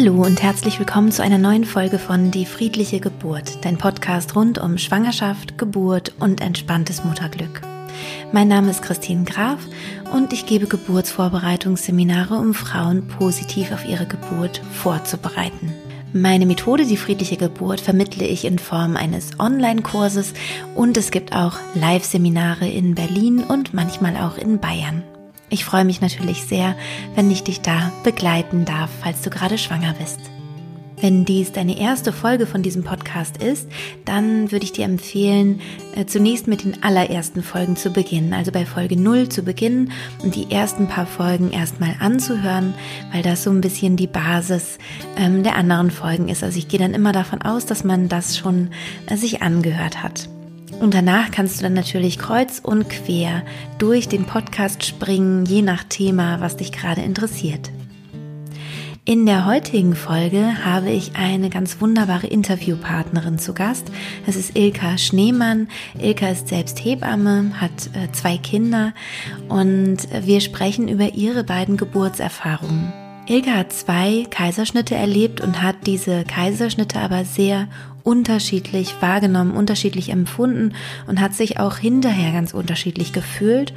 Hallo und herzlich willkommen zu einer neuen Folge von Die friedliche Geburt, dein Podcast rund um Schwangerschaft, Geburt und entspanntes Mutterglück. Mein Name ist Christine Graf und ich gebe Geburtsvorbereitungsseminare, um Frauen positiv auf ihre Geburt vorzubereiten. Meine Methode, die friedliche Geburt, vermittle ich in Form eines Online-Kurses und es gibt auch Live-Seminare in Berlin und manchmal auch in Bayern. Ich freue mich natürlich sehr, wenn ich dich da begleiten darf, falls du gerade schwanger bist. Wenn dies deine erste Folge von diesem Podcast ist, dann würde ich dir empfehlen, äh, zunächst mit den allerersten Folgen zu beginnen, also bei Folge 0 zu beginnen und die ersten paar Folgen erstmal anzuhören, weil das so ein bisschen die Basis ähm, der anderen Folgen ist. Also ich gehe dann immer davon aus, dass man das schon äh, sich angehört hat. Und danach kannst du dann natürlich kreuz und quer durch den Podcast springen, je nach Thema, was dich gerade interessiert. In der heutigen Folge habe ich eine ganz wunderbare Interviewpartnerin zu Gast. Das ist Ilka Schneemann. Ilka ist selbst Hebamme, hat äh, zwei Kinder und wir sprechen über ihre beiden Geburtserfahrungen. Ilka hat zwei Kaiserschnitte erlebt und hat diese Kaiserschnitte aber sehr unterschiedlich wahrgenommen, unterschiedlich empfunden und hat sich auch hinterher ganz unterschiedlich gefühlt.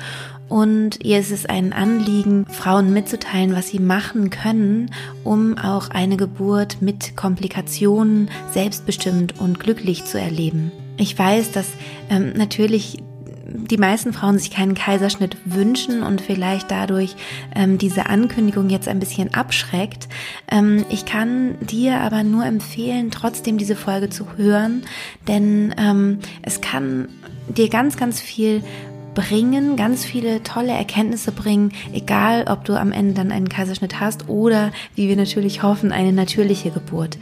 Und ihr ist es ein Anliegen, Frauen mitzuteilen, was sie machen können, um auch eine Geburt mit Komplikationen selbstbestimmt und glücklich zu erleben. Ich weiß, dass ähm, natürlich die meisten Frauen sich keinen Kaiserschnitt wünschen und vielleicht dadurch ähm, diese Ankündigung jetzt ein bisschen abschreckt. Ähm, ich kann dir aber nur empfehlen, trotzdem diese Folge zu hören, denn ähm, es kann dir ganz, ganz viel bringen, ganz viele tolle Erkenntnisse bringen, egal ob du am Ende dann einen Kaiserschnitt hast oder, wie wir natürlich hoffen, eine natürliche Geburt.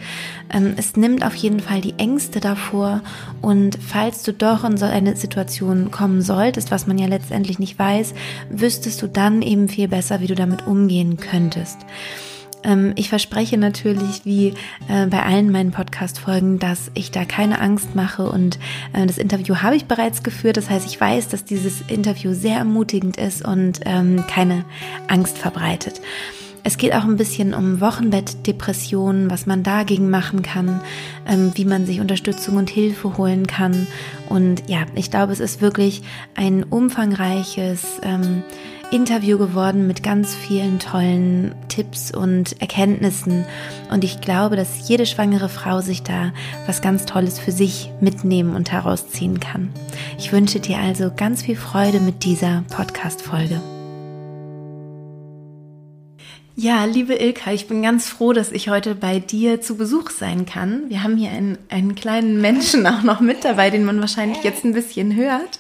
Ähm, es nimmt auf jeden Fall die Ängste davor und falls du doch in so eine Situation kommen solltest, was man ja letztendlich nicht weiß, wüsstest du dann eben viel besser, wie du damit umgehen könntest. Ähm, ich verspreche natürlich, wie äh, bei allen meinen Podcast-Folgen, dass ich da keine Angst mache und äh, das Interview habe ich bereits geführt. Das heißt, ich weiß, dass dieses Interview sehr ermutigend ist und ähm, keine Angst verbreitet. Es geht auch ein bisschen um Wochenbettdepressionen, was man dagegen machen kann, ähm, wie man sich Unterstützung und Hilfe holen kann. Und ja, ich glaube, es ist wirklich ein umfangreiches Interview geworden mit ganz vielen tollen Tipps und Erkenntnissen. Und ich glaube, dass jede schwangere Frau sich da was ganz Tolles für sich mitnehmen und herausziehen kann. Ich wünsche dir also ganz viel Freude mit dieser Podcast-Folge. Ja, liebe Ilka, ich bin ganz froh, dass ich heute bei dir zu Besuch sein kann. Wir haben hier einen, einen kleinen Menschen auch noch mit dabei, den man wahrscheinlich jetzt ein bisschen hört.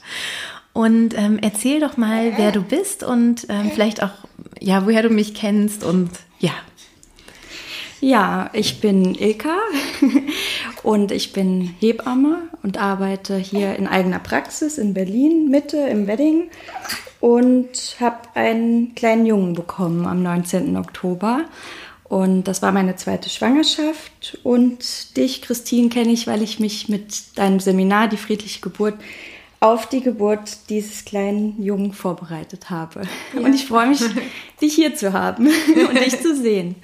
Und ähm, erzähl doch mal, wer du bist und ähm, vielleicht auch, ja, woher du mich kennst und ja. Ja, ich bin Ilka und ich bin Hebamme und arbeite hier in eigener Praxis in Berlin, Mitte im Wedding und habe einen kleinen Jungen bekommen am 19. Oktober. Und das war meine zweite Schwangerschaft. Und dich, Christine, kenne ich, weil ich mich mit deinem Seminar, die friedliche Geburt, auf die Geburt dieses kleinen Jungen vorbereitet habe. Ja. Und ich freue mich, dich hier zu haben und dich zu sehen.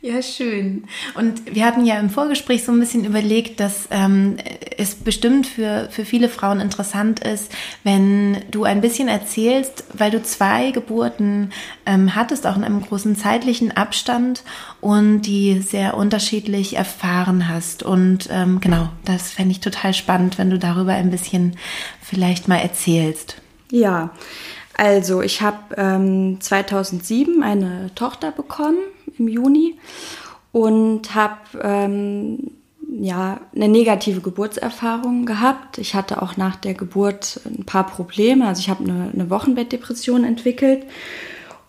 Ja, schön. Und wir hatten ja im Vorgespräch so ein bisschen überlegt, dass ähm, es bestimmt für, für viele Frauen interessant ist, wenn du ein bisschen erzählst, weil du zwei Geburten ähm, hattest, auch in einem großen zeitlichen Abstand und die sehr unterschiedlich erfahren hast. Und ähm, genau, das fände ich total spannend, wenn du darüber ein bisschen vielleicht mal erzählst. Ja, also ich habe ähm, 2007 eine Tochter bekommen im Juni und habe ähm, ja eine negative Geburtserfahrung gehabt. Ich hatte auch nach der Geburt ein paar Probleme. Also ich habe eine, eine Wochenbettdepression entwickelt.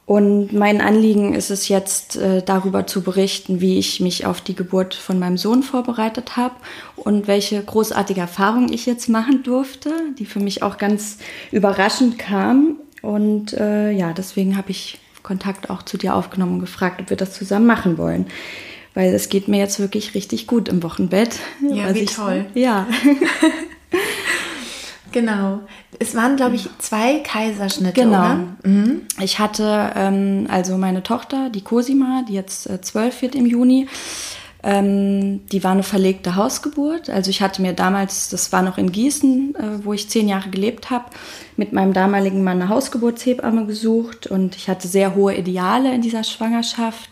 Und mein Anliegen ist es jetzt, äh, darüber zu berichten, wie ich mich auf die Geburt von meinem Sohn vorbereitet habe und welche großartige Erfahrung ich jetzt machen durfte, die für mich auch ganz überraschend kam. Und äh, ja, deswegen habe ich Kontakt auch zu dir aufgenommen und gefragt, ob wir das zusammen machen wollen. Weil es geht mir jetzt wirklich richtig gut im Wochenbett. Ja, wie ich, toll. Ja. Genau. Es waren, glaube ich, zwei Kaiserschnitte. Genau. Mhm. Ich hatte ähm, also meine Tochter, die Cosima, die jetzt äh, zwölf wird im Juni. Ähm, die war eine verlegte Hausgeburt. Also ich hatte mir damals, das war noch in Gießen, äh, wo ich zehn Jahre gelebt habe, mit meinem damaligen Mann eine Hausgeburtshebamme gesucht und ich hatte sehr hohe Ideale in dieser Schwangerschaft.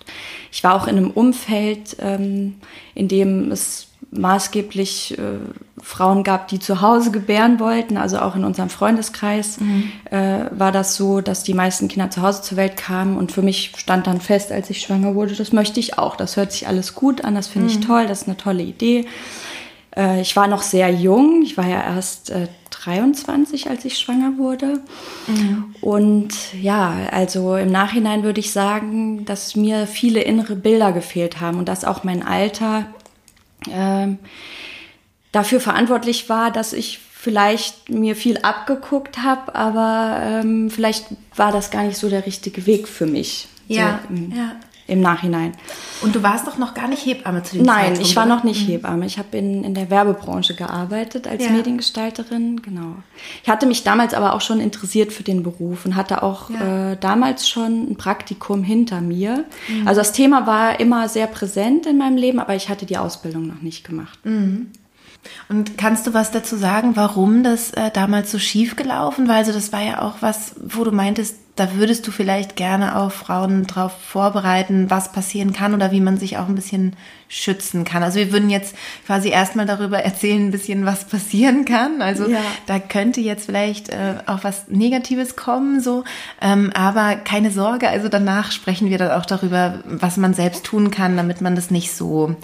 Ich war auch in einem Umfeld, ähm, in dem es maßgeblich äh, Frauen gab, die zu Hause gebären wollten. Also auch in unserem Freundeskreis mhm. äh, war das so, dass die meisten Kinder zu Hause zur Welt kamen. Und für mich stand dann fest, als ich schwanger wurde, das möchte ich auch. Das hört sich alles gut an, das finde mhm. ich toll, das ist eine tolle Idee. Äh, ich war noch sehr jung, ich war ja erst 23, äh, als ich schwanger wurde. Mhm. Und ja, also im Nachhinein würde ich sagen, dass mir viele innere Bilder gefehlt haben und dass auch mein Alter ähm, dafür verantwortlich war, dass ich vielleicht mir viel abgeguckt habe, aber ähm, vielleicht war das gar nicht so der richtige Weg für mich. Ja, so im, ja. Im Nachhinein. Und du warst doch noch gar nicht Hebamme zu dem Nein, Zeitpunkt? ich war noch nicht mhm. Hebamme. Ich habe in, in der Werbebranche gearbeitet als ja. Mediengestalterin, genau. Ich hatte mich damals aber auch schon interessiert für den Beruf und hatte auch ja. äh, damals schon ein Praktikum hinter mir. Mhm. Also das Thema war immer sehr präsent in meinem Leben, aber ich hatte die Ausbildung noch nicht gemacht. Mhm. Und kannst du was dazu sagen, warum das äh, damals so schief gelaufen war? Also das war ja auch was, wo du meintest, da würdest du vielleicht gerne auch Frauen darauf vorbereiten, was passieren kann oder wie man sich auch ein bisschen schützen kann. Also wir würden jetzt quasi erstmal darüber erzählen, ein bisschen, was passieren kann. Also ja. da könnte jetzt vielleicht äh, auch was Negatives kommen, so. Ähm, aber keine Sorge, also danach sprechen wir dann auch darüber, was man selbst tun kann, damit man das nicht so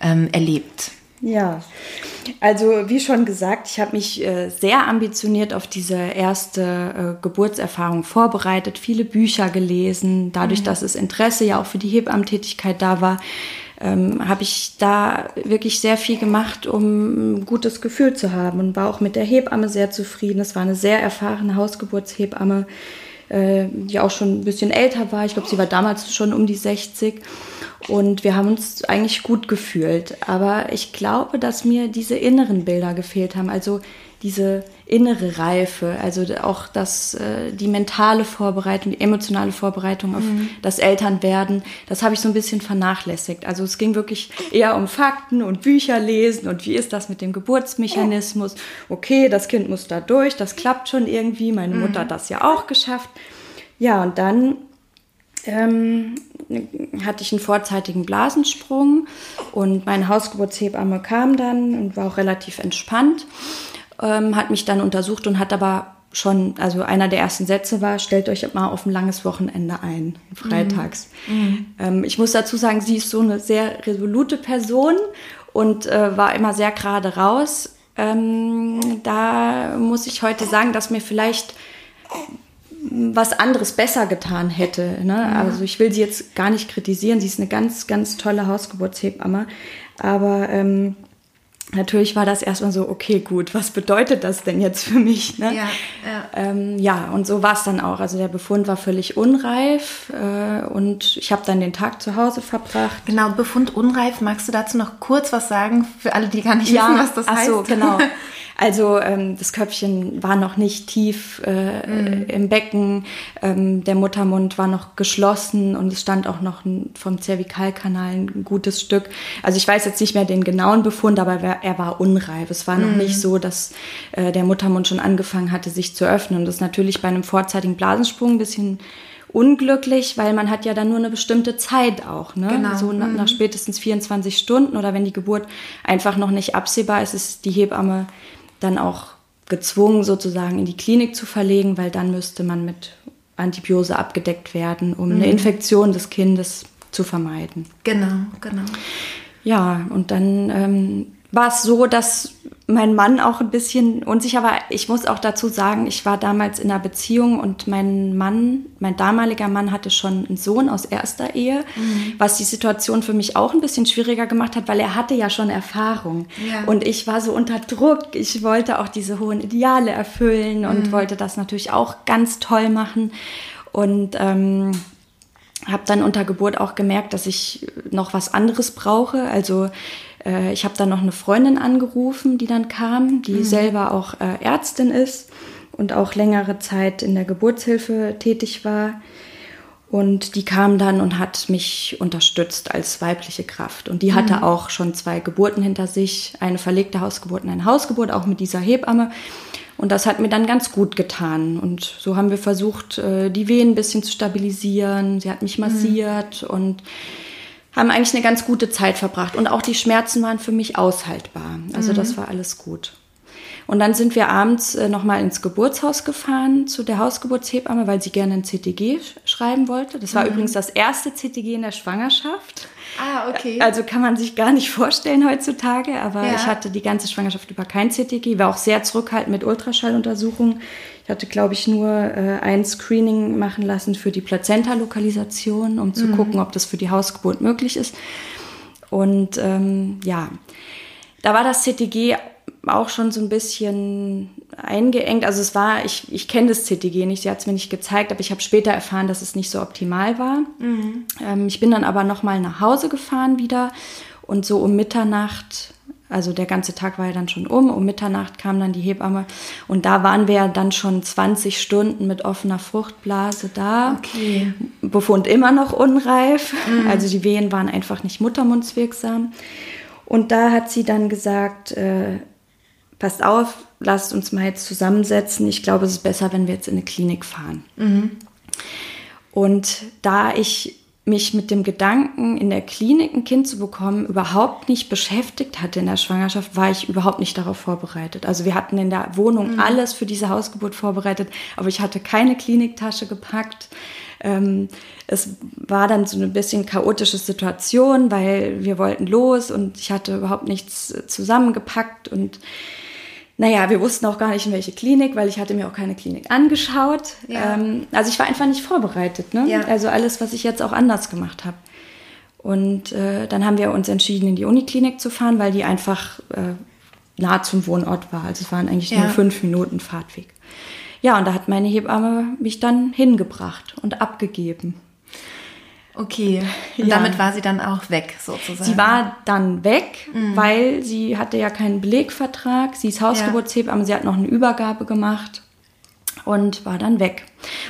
ähm, erlebt. Ja, also wie schon gesagt, ich habe mich äh, sehr ambitioniert auf diese erste äh, Geburtserfahrung vorbereitet, viele Bücher gelesen. Dadurch, mhm. dass das Interesse ja auch für die Hebammentätigkeit da war, ähm, habe ich da wirklich sehr viel gemacht, um ein gutes Gefühl zu haben und war auch mit der Hebamme sehr zufrieden. Es war eine sehr erfahrene Hausgeburtshebamme, äh, die auch schon ein bisschen älter war. Ich glaube, sie war damals schon um die 60. Und wir haben uns eigentlich gut gefühlt. Aber ich glaube, dass mir diese inneren Bilder gefehlt haben. Also diese innere Reife, also auch das, äh, die mentale Vorbereitung, die emotionale Vorbereitung auf mhm. das Elternwerden, das habe ich so ein bisschen vernachlässigt. Also es ging wirklich eher um Fakten und Bücher lesen und wie ist das mit dem Geburtsmechanismus. Okay, das Kind muss da durch, das klappt schon irgendwie, meine Mutter mhm. hat das ja auch geschafft. Ja, und dann ähm, hatte ich einen vorzeitigen Blasensprung und meine Hausgeburtshebamme kam dann und war auch relativ entspannt, ähm, hat mich dann untersucht und hat aber schon, also einer der ersten Sätze war, stellt euch mal auf ein langes Wochenende ein, freitags. Mhm. Ähm, ich muss dazu sagen, sie ist so eine sehr resolute Person und äh, war immer sehr gerade raus. Ähm, da muss ich heute sagen, dass mir vielleicht was anderes besser getan hätte. Ne? Ja. Also ich will sie jetzt gar nicht kritisieren. Sie ist eine ganz, ganz tolle Hausgeburtshebamme. Aber ähm, natürlich war das erstmal so, okay, gut, was bedeutet das denn jetzt für mich? Ne? Ja, ja. Ähm, ja, und so war es dann auch. Also der Befund war völlig unreif äh, und ich habe dann den Tag zu Hause verbracht. Genau, Befund unreif. Magst du dazu noch kurz was sagen für alle, die gar nicht ja, wissen, was das heißt? Ach so, genau. Also ähm, das Köpfchen war noch nicht tief äh, mhm. im Becken, ähm, der Muttermund war noch geschlossen und es stand auch noch ein, vom Zervikalkanal ein gutes Stück. Also ich weiß jetzt nicht mehr den genauen Befund, aber er war unreif. Es war mhm. noch nicht so, dass äh, der Muttermund schon angefangen hatte, sich zu öffnen. Und das ist natürlich bei einem vorzeitigen Blasensprung ein bisschen unglücklich, weil man hat ja dann nur eine bestimmte Zeit auch. Ne? Genau. So nach, nach mhm. spätestens 24 Stunden oder wenn die Geburt einfach noch nicht absehbar ist, ist die Hebamme dann auch gezwungen, sozusagen in die Klinik zu verlegen, weil dann müsste man mit Antibiose abgedeckt werden, um mhm. eine Infektion des Kindes zu vermeiden. Genau, genau. Ja, und dann ähm, war es so, dass mein Mann auch ein bisschen unsicher war. Ich muss auch dazu sagen, ich war damals in einer Beziehung und mein Mann, mein damaliger Mann hatte schon einen Sohn aus erster Ehe, mhm. was die Situation für mich auch ein bisschen schwieriger gemacht hat, weil er hatte ja schon Erfahrung. Ja. Und ich war so unter Druck. Ich wollte auch diese hohen Ideale erfüllen und mhm. wollte das natürlich auch ganz toll machen. Und ähm, habe dann unter Geburt auch gemerkt, dass ich noch was anderes brauche. Also Äh, ich habe dann noch eine Freundin angerufen, die dann kam, die mhm. selber auch äh, Ärztin ist und auch längere Zeit in der Geburtshilfe tätig war. Und die kam dann und hat mich unterstützt als weibliche Kraft. Und die hatte mhm. auch schon zwei Geburten hinter sich, eine verlegte Hausgeburt und eine Hausgeburt, auch mit dieser Hebamme. Und das hat mir dann ganz gut getan. Und so haben wir versucht, äh, die Wehen ein bisschen zu stabilisieren. Sie hat mich mhm. massiert mhm. und haben eigentlich eine ganz gute Zeit verbracht. Und auch die Schmerzen waren für mich aushaltbar. Also mhm. das war alles gut. Und dann sind wir abends äh, nochmal ins Geburtshaus gefahren zu der Hausgeburtshebamme, weil sie gerne ein CTG schreiben wollte. Das war mhm. übrigens das erste CTG in der Schwangerschaft. Ah, okay. Also kann man sich gar nicht vorstellen heutzutage, aber ja. ich hatte die ganze Schwangerschaft über kein CTG, war auch sehr zurückhaltend mit Ultraschalluntersuchungen. Ich hatte, glaube ich, nur äh, ein Screening machen lassen für die Plazenta-Lokalisation, um zu mhm. gucken, ob das für die Hausgeburt möglich ist. Und ähm, ja, da war das CTG auch schon so ein bisschen eingeengt. Also es war, ich, ich kenne das CTG nicht, sie hat es mir nicht gezeigt, aber ich habe später erfahren, dass es nicht so optimal war. Mhm. Ähm, ich bin dann aber nochmal nach Hause gefahren wieder und so um Mitternacht, also der ganze Tag war ja dann schon um, um Mitternacht kam dann die Hebamme und da waren wir dann schon 20 Stunden mit offener Fruchtblase da. Okay. Befund immer noch unreif, mhm. also die Wehen waren einfach nicht muttermundswirksam. Und da hat sie dann gesagt, äh, passt auf, lasst uns mal jetzt zusammensetzen. Ich glaube, es ist besser, wenn wir jetzt in eine Klinik fahren. Mhm. Und da ich mich mit dem Gedanken, in der Klinik ein Kind zu bekommen, überhaupt nicht beschäftigt hatte in der Schwangerschaft, war ich überhaupt nicht darauf vorbereitet. Also wir hatten in der Wohnung mhm. alles für diese Hausgeburt vorbereitet, aber ich hatte keine Kliniktasche gepackt. Ähm, es war dann so ein bisschen chaotische Situation, weil wir wollten los und ich hatte überhaupt nichts zusammengepackt und naja, wir wussten auch gar nicht, in welche Klinik, weil ich hatte mir auch keine Klinik angeschaut. Ja. Ähm, also ich war einfach nicht vorbereitet. Ne? Ja. Also alles, was ich jetzt auch anders gemacht habe. Und äh, dann haben wir uns entschieden, in die Uniklinik zu fahren, weil die einfach äh, nah zum Wohnort war. Also es waren eigentlich ja. nur fünf Minuten Fahrtweg. Ja, und da hat meine Hebamme mich dann hingebracht und abgegeben. Okay, und ja. damit war sie dann auch weg sozusagen. Sie war dann weg, mhm. weil sie hatte ja keinen Belegvertrag. Sie ist Hausgeburtshebamme, ja. sie hat noch eine Übergabe gemacht und war dann weg.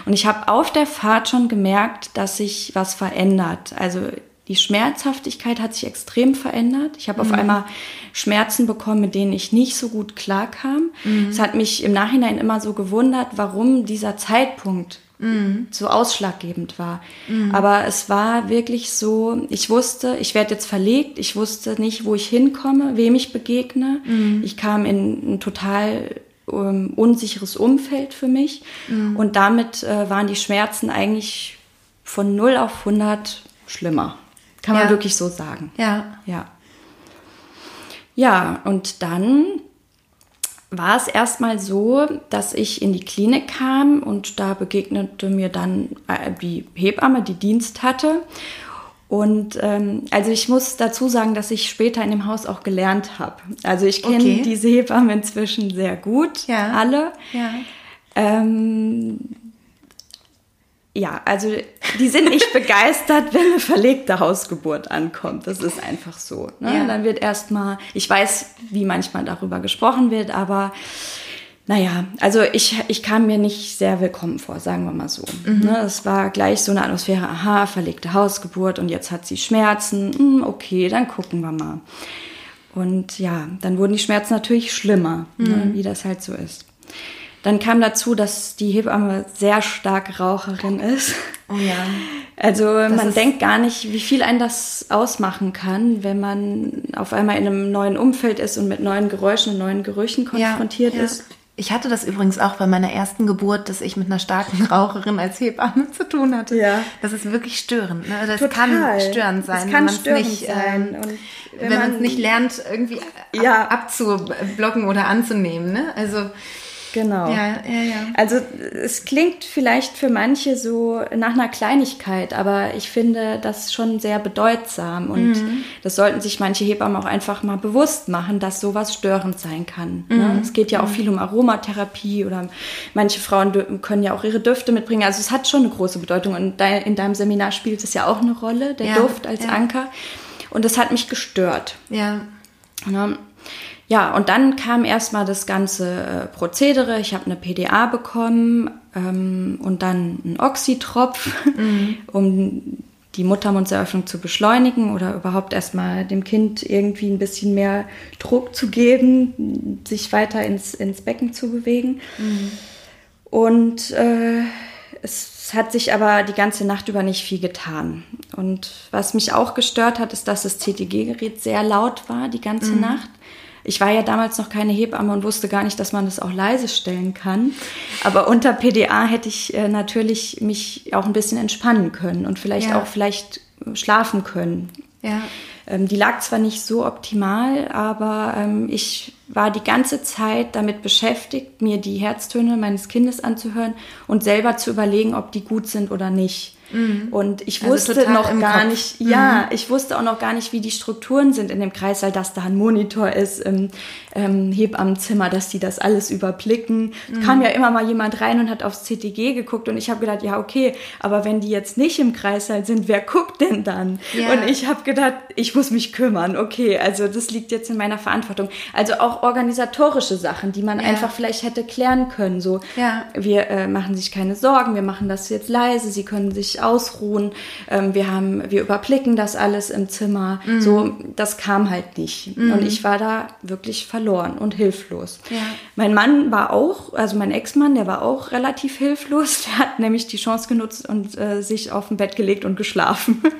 Und ich habe auf der Fahrt schon gemerkt, dass sich was verändert. Also die Schmerzhaftigkeit hat sich extrem verändert. Ich habe mhm. auf einmal Schmerzen bekommen, mit denen ich nicht so gut klarkam. Mhm. Es hat mich im Nachhinein immer so gewundert, warum dieser Zeitpunkt mhm. so ausschlaggebend war. Mhm. Aber es war wirklich so, ich wusste, ich werde jetzt verlegt, ich wusste nicht, wo ich hinkomme, wem ich begegne. Mhm. Ich kam in ein total um, ähm, unsicheres Umfeld für mich mhm. und damit äh, waren die Schmerzen eigentlich von 0 auf 100 schlimmer. Kann man ja. wirklich so sagen. Ja. Ja. Ja, und dann war es erstmal so, dass ich in die Klinik kam und da begegnete mir dann äh, die Hebamme, die Dienst hatte. Und ähm, also ich muss dazu sagen, dass ich später in dem Haus auch gelernt habe. Also ich kenne okay. diese Hebammen inzwischen sehr gut, ja. alle. Ja. Ähm, ja, also die sind nicht begeistert, wenn eine verlegte Hausgeburt ankommt. Das ist einfach so. Ne? Ja. Dann wird erstmal, ich weiß, wie manchmal darüber gesprochen wird, aber naja, also ich, ich kam mir nicht sehr willkommen vor, sagen wir mal so. Mhm. Ne? Es war gleich so eine Atmosphäre, aha, verlegte Hausgeburt und jetzt hat sie Schmerzen. Hm, okay, dann gucken wir mal. Und ja, dann wurden die Schmerzen natürlich schlimmer, ne? mhm. ne? wie das halt so ist. Dann kam dazu, dass die Hebamme sehr stark Raucherin ist. Oh ja. Also das man denkt gar nicht, wie viel einen das ausmachen kann, wenn man auf einmal in einem neuen Umfeld ist und mit neuen Geräuschen und neuen Gerüchen konfrontiert ja, ja. ist. Ich hatte das übrigens auch bei meiner ersten Geburt, dass ich mit einer starken Raucherin als Hebamme zu tun hatte. Ja. Das ist wirklich störend. Ne? Das Total. kann störend sein. Das kann wenn störend nicht, sein. Ähm, wenn, wenn man es nicht lernt, irgendwie ja. abzublocken oder anzunehmen. Ne? Also Genau. Ja, ja, ja. Also es klingt vielleicht für manche so nach einer Kleinigkeit, aber ich finde das schon sehr bedeutsam und mhm. das sollten sich manche Hebammen auch einfach mal bewusst machen, dass sowas störend sein kann. Ne? Mhm. Ne? Es geht ja auch mhm. viel um Aromatherapie oder manche Frauen können ja auch ihre Düfte mitbringen. Also es hat schon eine große Bedeutung und in deinem Seminar spielt es ja auch eine Rolle, der ja, Duft als ja. Anker. Und das hat mich gestört. Ja. Ne? Ja, und dann kam erstmal das ganze äh, Prozedere. Ich habe eine PDA bekommen ähm, und dann einen Oxytropf, mhm. um die Muttermundseröffnung zu beschleunigen oder überhaupt erstmal dem Kind irgendwie ein bisschen mehr Druck zu geben, sich weiter ins, ins Becken zu bewegen. Mhm. Und äh, es hat sich aber die ganze Nacht über nicht viel getan. Und was mich auch gestört hat, ist, dass das CTG-Gerät sehr laut war die ganze mhm. Nacht. Ich war ja damals noch keine Hebamme und wusste gar nicht, dass man das auch leise stellen kann. Aber unter PDA hätte ich äh, natürlich mich auch ein bisschen entspannen können und vielleicht ja. auch vielleicht schlafen können. Ja. Ähm, die lag zwar nicht so optimal, aber ähm, ich war die ganze Zeit damit beschäftigt, mir die Herztöne meines Kindes anzuhören und selber zu überlegen, ob die gut sind oder nicht. Mhm. Und ich also wusste also noch gar Kopf. nicht, ja, mhm. ich wusste auch noch gar nicht, wie die Strukturen sind in dem Kreißsaal, dass da ein Monitor ist im ähm, Hebammenzimmer, dass die das alles überblicken. Mhm. Kam ja immer mal jemand rein und hat aufs CTG geguckt und ich habe gedacht, ja, okay, aber wenn die jetzt nicht im Kreißsaal sind, wer guckt denn dann? Ja. Und ich habe gedacht, ich muss mich kümmern. Okay, also das liegt jetzt in meiner Verantwortung. Also auch organisatorische Sachen, die man ja. einfach vielleicht hätte klären können. So, ja. wir äh, machen sich keine Sorgen, wir machen das jetzt leise, sie können sich ausruhen. Ähm, wir haben, wir überblicken das alles im Zimmer. Mhm. So, das kam halt nicht. Mhm. Und ich war da wirklich verloren und hilflos. Ja. Mein Mann war auch, also mein Ex-Mann, der war auch relativ hilflos. Der hat nämlich die Chance genutzt und äh, sich auf dem Bett gelegt und geschlafen. Okay.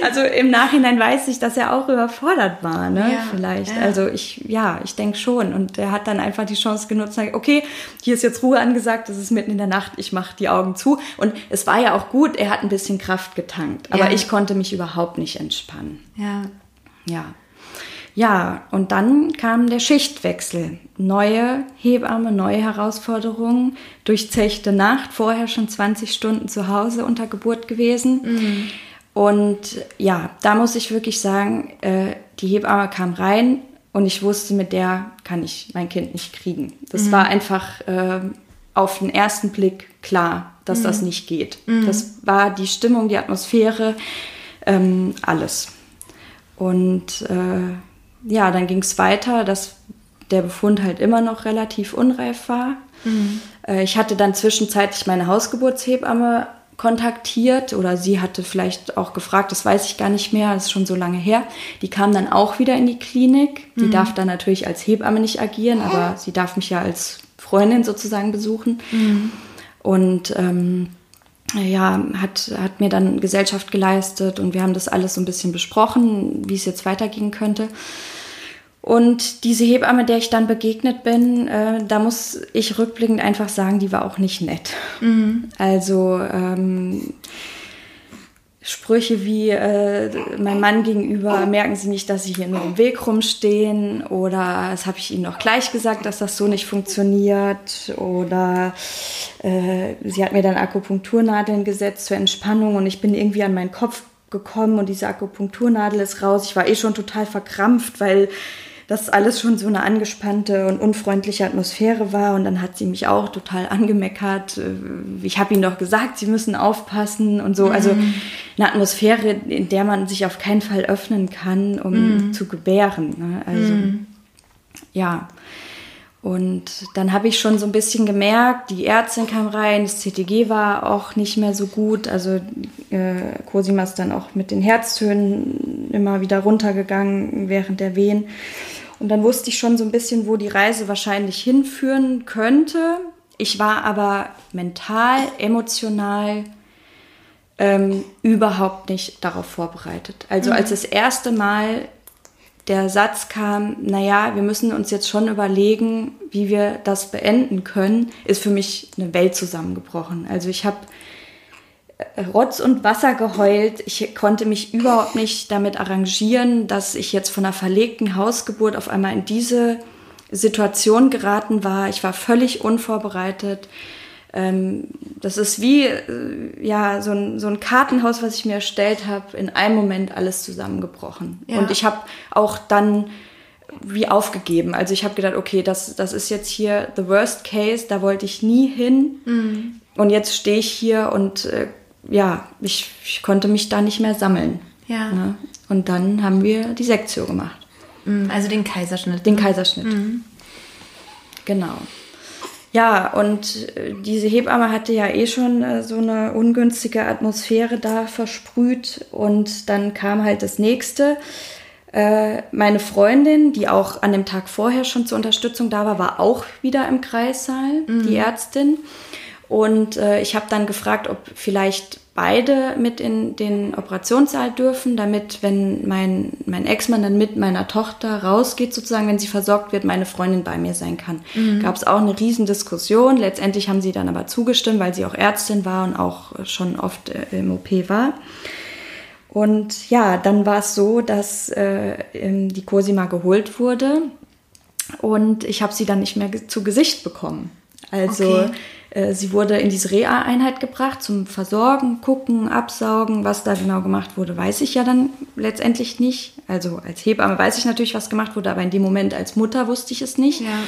also im Nachhinein weiß ich, dass er auch überfordert war, ne? Ja. Vielleicht. Ja. Also ich, ja, ich denke schon. Und er hat dann einfach die Chance genutzt, sagt, okay, hier ist jetzt Ruhe angesagt, es ist mitten in der Nacht, ich mache die Augen zu. Und es war ja auch gut, er hat ein bisschen Kraft getankt. Aber ja. ich konnte mich überhaupt nicht entspannen. Ja. Ja. Ja, und dann kam der Schichtwechsel. Neue Hebamme, neue Herausforderungen, durchzechte Nacht, vorher schon 20 Stunden zu Hause unter Geburt gewesen. Mhm. Und ja, da muss ich wirklich sagen, äh, die Hebamme kam rein und ich wusste, mit der kann ich mein Kind nicht kriegen. Das mhm. war einfach äh, auf den ersten Blick klar dass mhm. das nicht geht. Mhm. Das war die Stimmung, die Atmosphäre, ähm, alles. Und äh, ja, dann ging es weiter, dass der Befund halt immer noch relativ unreif war. Mhm. Äh, ich hatte dann zwischenzeitlich meine Hausgeburtshebamme kontaktiert oder sie hatte vielleicht auch gefragt, das weiß ich gar nicht mehr, das ist schon so lange her. Die kam dann auch wieder in die Klinik. Die mhm. darf dann natürlich als Hebamme nicht agieren, aber sie darf mich ja als Freundin sozusagen besuchen. Mhm. Und ähm, ja, hat, hat mir dann Gesellschaft geleistet und wir haben das alles so ein bisschen besprochen, wie es jetzt weitergehen könnte. Und diese Hebamme, der ich dann begegnet bin, äh, da muss ich rückblickend einfach sagen, die war auch nicht nett. Mhm. Also ähm, Sprüche wie äh, mein Mann gegenüber, merken Sie nicht, dass Sie hier nur im Weg rumstehen oder das habe ich Ihnen noch gleich gesagt, dass das so nicht funktioniert oder äh, sie hat mir dann Akupunkturnadeln gesetzt zur Entspannung und ich bin irgendwie an meinen Kopf gekommen und diese Akupunkturnadel ist raus. Ich war eh schon total verkrampft, weil das alles schon so eine angespannte und unfreundliche Atmosphäre war. Und dann hat sie mich auch total angemeckert. Äh, ich habe ihnen doch gesagt, sie müssen aufpassen und so. Also mhm. Also eine Atmosphäre, in der man sich auf keinen Fall öffnen kann, um mhm. zu gebären. Ne? Also mhm. ja. Und dann habe ich schon so ein bisschen gemerkt, die Ärztin kam rein, das CTG war auch nicht mehr so gut. Also äh, Cosima ist dann auch mit den Herztönen immer wieder runtergegangen während der Wehen. Und dann wusste ich schon so ein bisschen, wo die Reise wahrscheinlich hinführen könnte. Ich war aber mental, emotional ähm, überhaupt nicht darauf vorbereitet. Also mhm. als das erste Mal der Satz kam, naja, wir müssen uns jetzt schon überlegen, wie wir das beenden können, ist für mich eine Welt zusammengebrochen. Also ich habe Rotz und Wasser geheult. Ich konnte mich überhaupt nicht damit arrangieren, dass ich jetzt von einer verlegten Hausgeburt auf einmal in diese Situation geraten war. Ich war völlig unvorbereitet. Ähm, das ist wie äh, ja, so, ein, so ein Kartenhaus, was ich mir erstellt habe, in einem Moment alles zusammengebrochen. Ja. Und ich habe auch dann wie aufgegeben. Also ich habe gedacht, okay, das, das ist jetzt hier the worst case, da wollte ich nie hin. Mhm. Und jetzt stehe ich hier und äh, ja, ich, ich, konnte mich da nicht mehr sammeln. Ja. Ne? Und dann haben wir die Sektio gemacht. Mhm, also den Kaiserschnitt. Den Kaiserschnitt. Mhm. Genau. Ja, und äh, diese Hebamme hatte ja eh schon äh, so eine ungünstige Atmosphäre da versprüht. Und dann kam halt das nächste. Äh, meine Freundin, die auch an dem Tag vorher schon zur Unterstützung da war, war auch wieder im Kreissaal, mhm. die Ärztin. Und äh, ich habe dann gefragt, ob vielleicht beide mit in den Operationssaal dürfen, damit, wenn mein, mein Ex-Mann dann mit meiner Tochter rausgeht, sozusagen, wenn sie versorgt wird, meine Freundin bei mir sein kann. Mhm. Gab es auch eine Riesendiskussion. Letztendlich haben sie dann aber zugestimmt, weil sie auch Ärztin war und auch schon oft äh, im OP war. Und ja, dann war es so, dass äh, die Cosima geholt wurde und ich habe sie dann nicht mehr zu Gesicht bekommen. Also okay. Äh, sie wurde in diese Reha-Einheit gebracht zum Versorgen, gucken, absaugen. Was da genau gemacht wurde, weiß ich ja dann letztendlich nicht. Also als Hebamme weiß ich natürlich, was gemacht wurde, aber in dem Moment als Mutter wusste ich es nicht. Ja.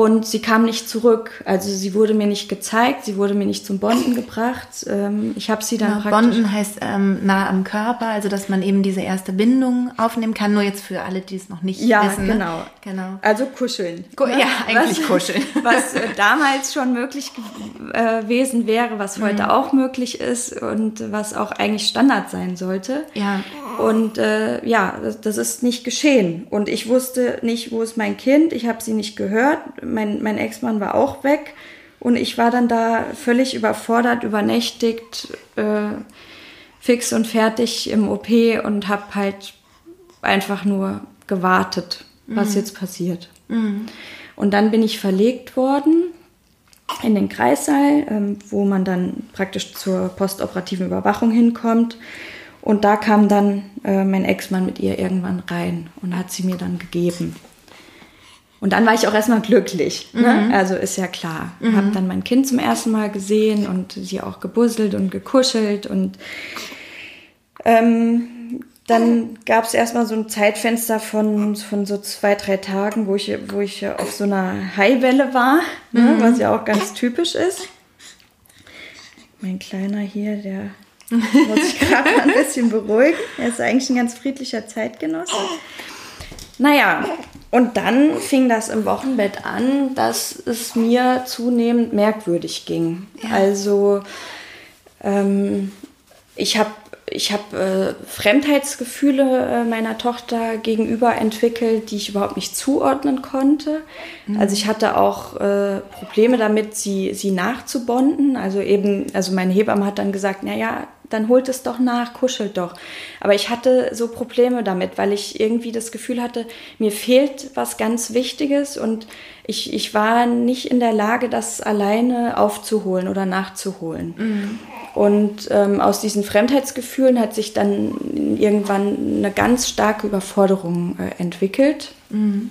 Und sie kam nicht zurück. Also sie wurde mir nicht gezeigt, sie wurde mir nicht zum Bonden gebracht. Ähm, ich habe sie dann ja, praktisch... Bonden heißt ähm, nah am Körper, also dass man eben diese erste Bindung aufnehmen kann. Nur jetzt für alle, die es noch nicht ja, wissen. Ja, genau. Ne? genau. Also kuscheln. Ku ne? Ja, eigentlich was, kuscheln. Was äh, damals schon möglich äh, gewesen wäre, was heute mhm. auch möglich ist und was auch eigentlich Standard sein sollte. Ja. Und äh, ja, das, das ist nicht geschehen. Und ich wusste nicht, wo ist mein Kind. Ich habe sie nicht gehört mein, mein Ex-Mann war auch weg und ich war dann da völlig überfordert, übernächtigt, äh, fix und fertig im OP und habe halt einfach nur gewartet, was mhm. jetzt passiert. Mhm. Und dann bin ich verlegt worden in den Kreissaal, ähm, wo man dann praktisch zur postoperativen Überwachung hinkommt. Und da kam dann äh, mein Ex-Mann mit ihr irgendwann rein und hat sie mir dann gegeben. Und dann war ich auch erstmal glücklich. Ne? Mhm. Also ist ja klar. Mhm. Habe dann mein Kind zum ersten Mal gesehen und sie auch gebusselt und gekuschelt. Und ähm, dann gab es erstmal so ein Zeitfenster von, von so zwei, drei Tagen, wo ich, wo ich auf so einer Highwelle war, ne? mhm. ne? was ja auch ganz typisch ist. Mein Kleiner hier, der muss sich gerade ein bisschen beruhigen. Er ist eigentlich ein ganz friedlicher Zeitgenosse. Naja, und dann fing das im Wochenbett an, dass es mir zunehmend merkwürdig ging. Ja. Also ähm, ich habe ich hab, äh, Fremdheitsgefühle äh, meiner Tochter gegenüber entwickelt, die ich überhaupt nicht zuordnen konnte. Mhm. Also ich hatte auch äh, Probleme damit, sie, sie nachzubonden. Also eben, also meine Hebamme hat dann gesagt, naja, dann holt es doch nach, kuschelt doch. Aber ich hatte so Probleme damit, weil ich irgendwie das Gefühl hatte, mir fehlt was ganz Wichtiges und ich, ich war nicht in der Lage, das alleine aufzuholen oder nachzuholen. Mhm. Und ähm, aus diesen Fremdheitsgefühlen hat sich dann irgendwann eine ganz starke Überforderung äh, entwickelt. Mhm.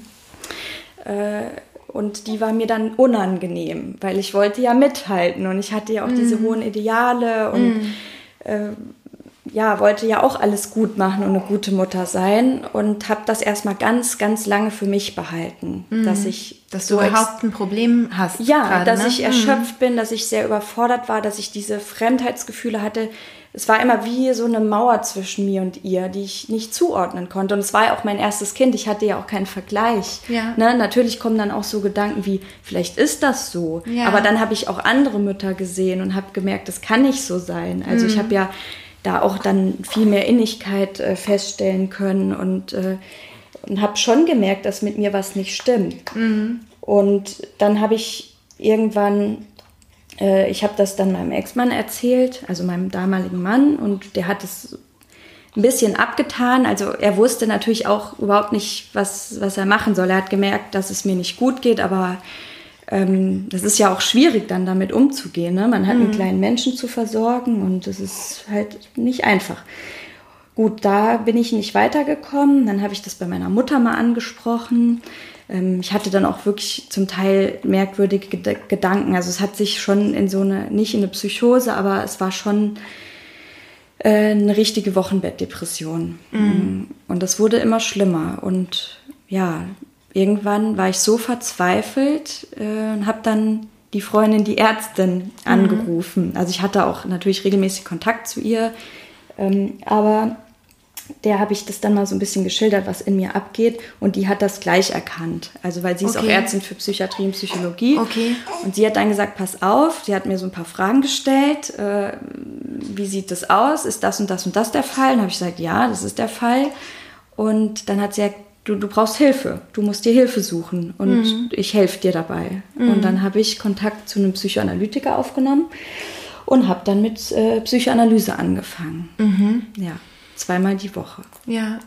Äh, und die war mir dann unangenehm, weil ich wollte ja mithalten und ich hatte ja auch mhm. diese hohen Ideale und mhm äh, ja, wollte ja auch alles gut machen und eine gute Mutter sein und habe das erstmal ganz, ganz lange für mich behalten, mhm. dass ich dass du so überhaupt ein Problem hast. Ja, grade, dass ne? ich erschöpft mhm. bin, dass ich sehr überfordert war, dass ich diese Fremdheitsgefühle hatte. Es war immer wie so eine Mauer zwischen mir und ihr, die ich nicht zuordnen konnte. Und es war ja auch mein erstes Kind. Ich hatte ja auch keinen Vergleich. Ja. Ne? Natürlich kommen dann auch so Gedanken wie, vielleicht ist das so. Ja. Aber dann habe ich auch andere Mütter gesehen und habe gemerkt, das kann nicht so sein. Also mhm. ich habe ja da auch dann viel mehr Innigkeit äh, feststellen können und, äh, und habe schon gemerkt, dass mit mir was nicht stimmt. Mhm. Und dann habe ich irgendwann, äh, ich habe das dann meinem Ex-Mann erzählt, also meinem damaligen Mann, und der hat es ein bisschen abgetan. Also er wusste natürlich auch überhaupt nicht, was, was er machen soll. Er hat gemerkt, dass es mir nicht gut geht, aber ähm, das ist ja auch schwierig, dann damit umzugehen. Ne? Man hat mhm. einen kleinen Menschen zu versorgen und das ist halt nicht einfach. Gut, da bin ich nicht weitergekommen. Dann habe ich das bei meiner Mutter mal angesprochen. Ähm, ich hatte dann auch wirklich zum Teil merkwürdige Gedanken. Also es hat sich schon in so eine, nicht in eine Psychose, aber es war schon äh, eine richtige Wochenbettdepression. Mhm. Und das wurde immer schlimmer. Und ja, irgendwann war ich so verzweifelt äh, und habe dann die Freundin, die Ärztin, mhm. angerufen. Mhm. Also ich hatte auch natürlich regelmäßig Kontakt zu ihr, ähm, aber der habe ich das dann mal so ein bisschen geschildert, was in mir abgeht. Und die hat das gleich erkannt. Also, weil sie ist Okay. auch Ärztin für Psychiatrie und Psychologie. Okay. Und sie hat dann gesagt, pass auf, sie hat mir so ein paar Fragen gestellt. Äh, wie sieht das aus? Ist das und das und das der Fall? Dann habe ich gesagt, ja, das ist der Fall. Und dann hat sie gesagt, du, du brauchst Hilfe. Du musst dir Hilfe suchen. Und ich helfe dir dabei. Und dann habe ich Kontakt zu einem Psychoanalytiker aufgenommen und habe dann mit äh, Psychoanalyse angefangen. Ja, zweimal die Woche. Ja.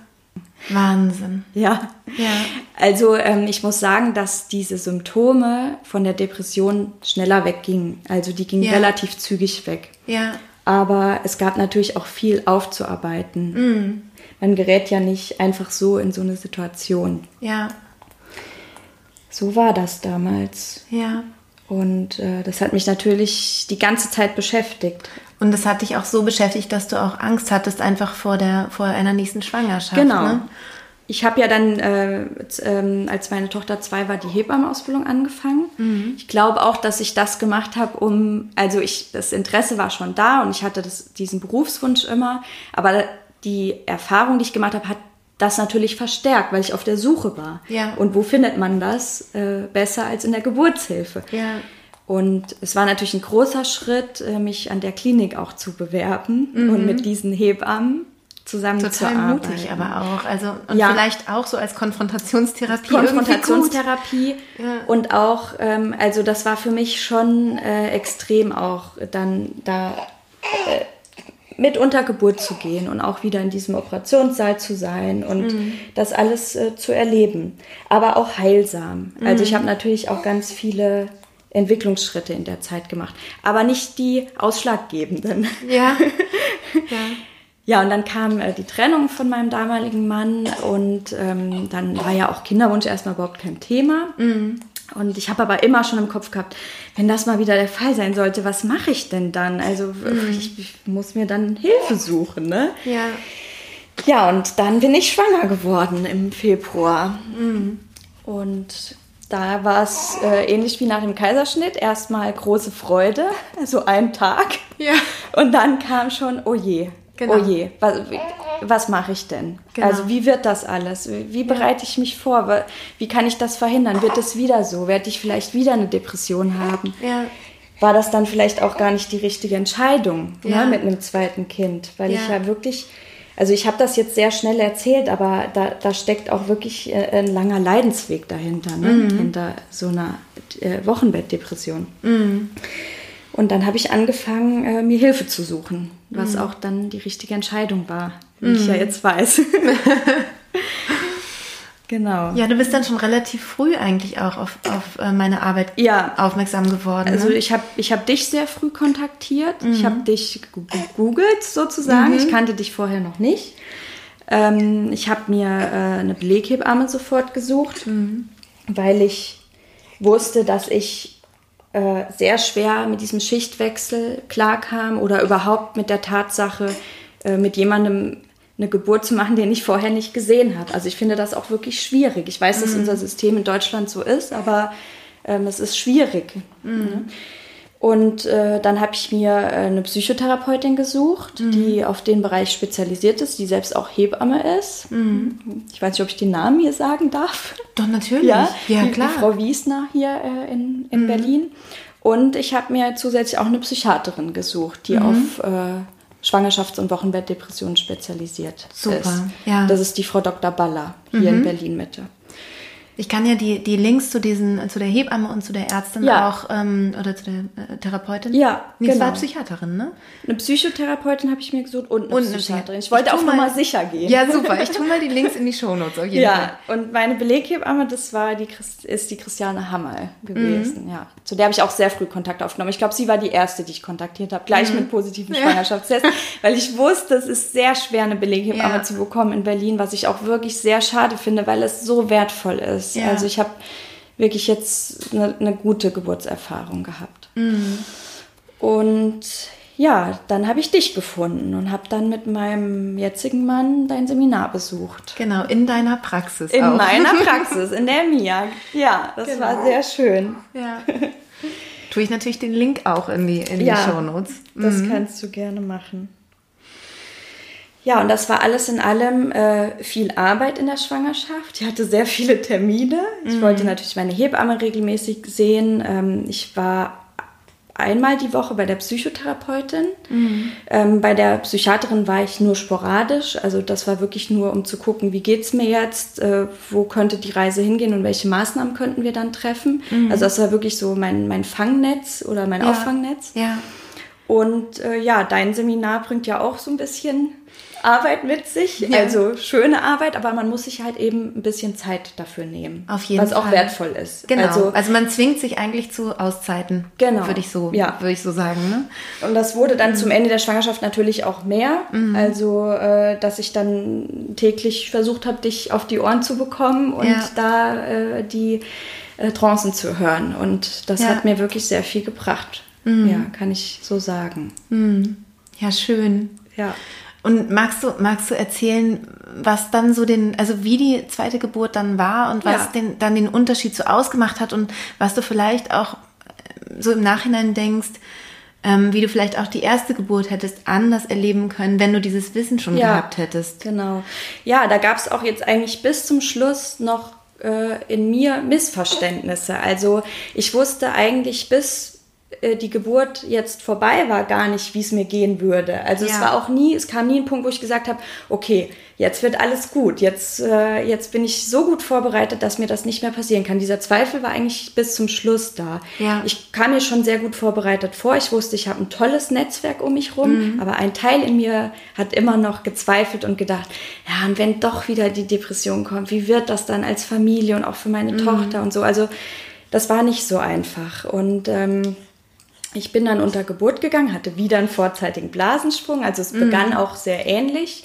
Wahnsinn. Ja. Ja. Also ähm, ich muss sagen, dass diese Symptome von der Depression schneller weggingen. Also die gingen Ja. relativ zügig weg. Ja. Aber es gab natürlich auch viel aufzuarbeiten. Man gerät ja nicht einfach so in so eine Situation. Ja. So war das damals. Ja. Und äh, das hat mich natürlich die ganze Zeit beschäftigt. Und das hat dich auch so beschäftigt, dass du auch Angst hattest, einfach vor der vor einer nächsten Schwangerschaft. Genau. Ne? Ich habe ja dann, äh, ähm, als meine Tochter zwei war, die Hebammenausbildung angefangen. Mhm. Ich glaube auch, dass ich das gemacht habe, um, also ich, das Interesse war schon da und ich hatte das, diesen Berufswunsch immer, aber die Erfahrung, die ich gemacht habe, hat das natürlich verstärkt, weil ich auf der Suche war. Ja. Und wo findet man das äh, besser als in der Geburtshilfe? Ja. Und es war natürlich ein großer Schritt, äh, mich an der Klinik auch zu bewerben und mit diesen Hebammen Mhm. Total zusammenzuarbeiten. mutig, aber auch. Also und Ja. vielleicht auch so als Konfrontationstherapie. Konfrontationstherapie Ja. und auch, ähm, also das war für mich schon äh, extrem auch dann da äh, mit unter Geburt zu gehen und auch wieder in diesem Operationssaal zu sein und Mhm. das alles äh, zu erleben, aber auch heilsam. Also Mhm. ich habe natürlich auch ganz viele Entwicklungsschritte in der Zeit gemacht, aber nicht die ausschlaggebenden. Ja. ja. Ja, und dann kam äh, die Trennung von meinem damaligen Mann und ähm, dann war ja auch Kinderwunsch erstmal überhaupt kein Thema. Und ich habe aber immer schon im Kopf gehabt, wenn das mal wieder der Fall sein sollte, was mache ich denn dann? Also ich, ich muss mir dann Hilfe suchen, ne? Ja. Ja, und dann bin ich schwanger geworden im Februar. Und da war es äh, ähnlich wie nach dem Kaiserschnitt. Erstmal große Freude, so ein Tag. Ja. Und dann kam schon, oh je, Genau. oh je, was, was mache ich denn? Genau. Also wie wird das alles? Wie bereite ich mich vor? Wie kann ich das verhindern? Wird es wieder so? Werde ich vielleicht wieder eine Depression haben? Ja. War das dann vielleicht auch gar nicht die richtige Entscheidung Ja. ne, mit einem zweiten Kind? Weil ich Ja. ja wirklich, also ich habe das jetzt sehr schnell erzählt, aber da, da steckt auch wirklich äh, ein langer Leidensweg dahinter, ne? Mhm. hinter so einer äh, Wochenbettdepression. Und dann habe ich angefangen, äh, mir Hilfe zu suchen, was auch dann die richtige Entscheidung war, wie ich ja jetzt weiß. genau. Ja, du bist dann schon relativ früh eigentlich auch auf, auf äh, meine Arbeit Ja. aufmerksam geworden. Also ne? ich habe ich hab dich sehr früh kontaktiert. Ich habe dich gegoogelt sozusagen. Ich kannte dich vorher noch nicht. Ähm, ich habe mir äh, eine Beleghebamme sofort gesucht, weil ich wusste, dass ich äh, sehr schwer mit diesem Schichtwechsel klarkam oder überhaupt mit der Tatsache, äh, mit jemandem eine Geburt zu machen, den ich vorher nicht gesehen habe. Also ich finde das auch wirklich schwierig. Ich weiß, dass unser System in Deutschland so ist, aber ähm, es ist schwierig. Ne? Und äh, dann habe ich mir äh, eine Psychotherapeutin gesucht, die auf den Bereich spezialisiert ist, die selbst auch Hebamme ist. Ich weiß nicht, ob ich den Namen hier sagen darf. Doch, natürlich. Ja, ja die, klar. die Frau Wiesner hier äh, in, in Berlin. Und ich habe mir zusätzlich auch eine Psychiaterin gesucht, die auf äh, Schwangerschafts- und Wochenbettdepressionen spezialisiert Super, ist. ja. Das ist die Frau Dr. Baller hier in Berlin Mitte. Ich kann ja die, die Links zu diesen, zu der Hebamme und zu der Ärztin Ja. auch, ähm, oder zu der äh, Therapeutin. Ja, nee, es war genau. Psychiaterin, ne? Eine Psychotherapeutin habe ich mir gesucht und eine Und Psychiaterin. Ich wollte Ich auf tu Nummer mal- sicher gehen. Ja, super. Ich tue mal die Links in die Shownotes auf jeden Fall. Ja, und meine Beleghebamme, das war die Christ ist die Christiane Hammerl gewesen, ja. Zu der habe ich auch sehr früh Kontakt aufgenommen. Ich glaube, sie war die erste, die ich kontaktiert habe, gleich mit positiven Schwangerschaftstests, weil ich wusste, es ist sehr schwer, eine Beleghebamme Ja. zu bekommen in Berlin, was ich auch wirklich sehr schade finde, weil es so wertvoll ist. Ja. Also ich habe wirklich jetzt eine, eine gute Geburtserfahrung gehabt. Und ja, dann habe ich dich gefunden und habe dann mit meinem jetzigen Mann dein Seminar besucht. Genau, in deiner Praxis In auch. meiner Praxis, in der MIAG. Ja, das war sehr schön. Ja. Tue ich natürlich den Link auch in die, in Ja, die Shownotes. Das kannst du gerne machen. Ja, und das war alles in allem äh, viel Arbeit in der Schwangerschaft. Ich hatte sehr viele Termine. Ich mhm. wollte natürlich meine Hebamme regelmäßig sehen. Ähm, ich war einmal die Woche bei der Psychotherapeutin. Mhm. Ähm, bei der Psychiaterin war ich nur sporadisch. Also das war wirklich nur, um zu gucken, wie geht es mir jetzt, äh, wo könnte die Reise hingehen und welche Maßnahmen könnten wir dann treffen. Mhm. Also das war wirklich so mein, mein Fangnetz oder mein ja. Auffangnetz. Ja. Und äh, ja, dein Seminar bringt ja auch so ein bisschen Arbeit mit sich, ja. also schöne Arbeit, aber man muss sich halt eben ein bisschen Zeit dafür nehmen. Auf jeden was Fall. Was auch wertvoll ist. Genau. Also, also man zwingt sich eigentlich zu Auszeiten. Genau. Würde ich so, ja. würde ich so sagen. Ne? Und das wurde dann mhm. zum Ende der Schwangerschaft natürlich auch mehr. Mhm. Also, äh, dass ich dann täglich versucht habe, dich auf die Ohren zu bekommen und ja. da äh, die äh, Trancen zu hören. Und das ja. hat mir wirklich sehr viel gebracht. Mhm. Ja, kann ich so sagen. Mhm. Ja, schön. Ja. Und magst du, magst du erzählen, was dann so den, also wie die zweite Geburt dann war und was ja. den, dann den Unterschied so ausgemacht hat und was du vielleicht auch äh, so im Nachhinein denkst, ähm, wie du vielleicht auch die erste Geburt hättest anders erleben können, wenn du dieses Wissen schon ja, gehabt hättest. Genau. Ja, da gab es auch jetzt eigentlich bis zum Schluss noch äh, in mir Missverständnisse. Also ich wusste eigentlich bis die Geburt jetzt vorbei war, gar nicht, wie es mir gehen würde. Also ja. es war auch nie, es kam nie ein Punkt, wo ich gesagt habe, okay, jetzt wird alles gut, jetzt, äh, jetzt bin ich so gut vorbereitet, dass mir das nicht mehr passieren kann. Dieser Zweifel war eigentlich bis zum Schluss da. Ja. Ich kam mir schon sehr gut vorbereitet vor. Ich wusste, ich habe ein tolles Netzwerk um mich rum, mhm. aber ein Teil in mir hat immer noch gezweifelt und gedacht, ja, und wenn doch wieder die Depression kommt, wie wird das dann als Familie und auch für meine mhm. Tochter und so. Also das war nicht so einfach. Und ähm, ich bin dann unter Geburt gegangen, hatte wieder einen vorzeitigen Blasensprung, also es mhm. begann auch sehr ähnlich.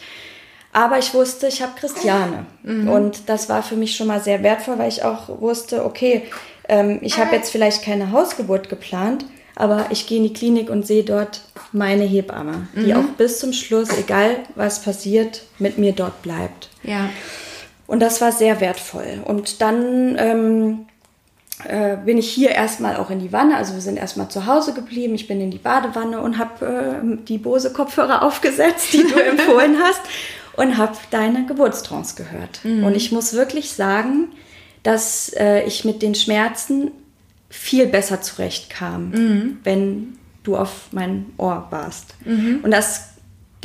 Aber ich wusste, ich habe Christiane. Mhm. Und das war für mich schon mal sehr wertvoll, weil ich auch wusste, okay, ähm, ich habe jetzt vielleicht keine Hausgeburt geplant, aber ich gehe in die Klinik und sehe dort meine Hebamme, die mhm. auch bis zum Schluss, egal was passiert, mit mir dort bleibt. Ja. Und das war sehr wertvoll. Und dann ähm, äh, bin ich hier erstmal auch in die Wanne. Also wir sind erstmal zu Hause geblieben. Ich bin in die Badewanne und habe äh, die Bose Kopfhörer aufgesetzt, die du empfohlen hast, und habe deine Geburtstrance gehört. Mhm. Und ich muss wirklich sagen, dass äh, ich mit den Schmerzen viel besser zurechtkam, mhm. wenn du auf mein Ohr warst. Mhm. Und das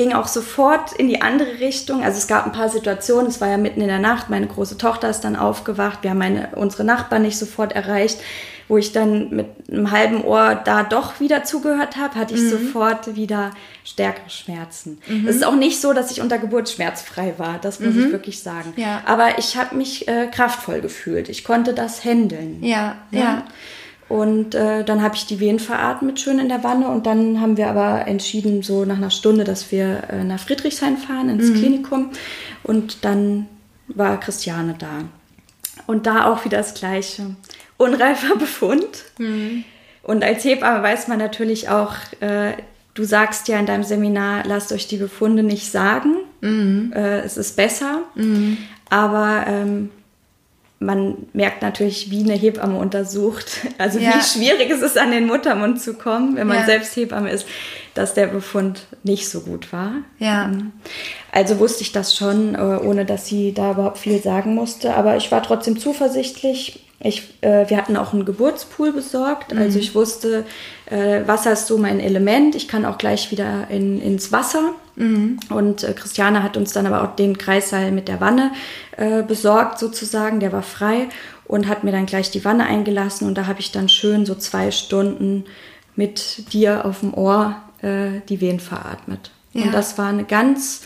ging auch sofort in die andere Richtung. Also es gab ein paar Situationen, es war ja mitten in der Nacht, meine große Tochter ist dann aufgewacht, wir haben meine, unsere Nachbarn nicht sofort erreicht, wo ich dann mit einem halben Ohr da doch wieder zugehört habe, hatte ich mhm. sofort wieder stärkere Schmerzen. Mhm. Es ist auch nicht so, dass ich unter Geburt schmerzfrei war, das muss mhm. ich wirklich sagen. Ja. Aber ich habe mich äh, kraftvoll gefühlt. Ich konnte das handeln. Ja, ja. ja. Und äh, dann habe ich die Wehen veratmet schön in der Wanne und dann haben wir aber entschieden, so nach einer Stunde, dass wir äh, nach Friedrichshain fahren, ins mhm. Klinikum. Und dann war Christiane da. Und da auch wieder das Gleiche. Unreifer Befund. Mhm. Und als Hebamme weiß man natürlich auch, äh, du sagst ja in deinem Seminar, lasst euch die Befunde nicht sagen. Mhm. Äh, es ist besser. Mhm. Aber ähm, man merkt natürlich, wie eine Hebamme untersucht, also ja. wie schwierig es ist, an den Muttermund zu kommen, wenn man ja. selbst Hebamme ist, dass der Befund nicht so gut war. Ja. Ähm, also wusste ich das schon, äh, ohne dass sie da überhaupt viel sagen musste. Aber ich war trotzdem zuversichtlich. Ich, äh, wir hatten auch einen Geburtspool besorgt. Mhm. Also ich wusste, äh, Wasser ist so mein Element. Ich kann auch gleich wieder in, ins Wasser. Mhm. Und äh, Christiane hat uns dann aber auch den Kreissaal mit der Wanne äh, besorgt sozusagen. Der war frei und hat mir dann gleich die Wanne eingelassen. Und da habe ich dann schön so zwei Stunden mit dir auf dem Ohr äh, die Wehen veratmet. Ja. Und das war eine ganz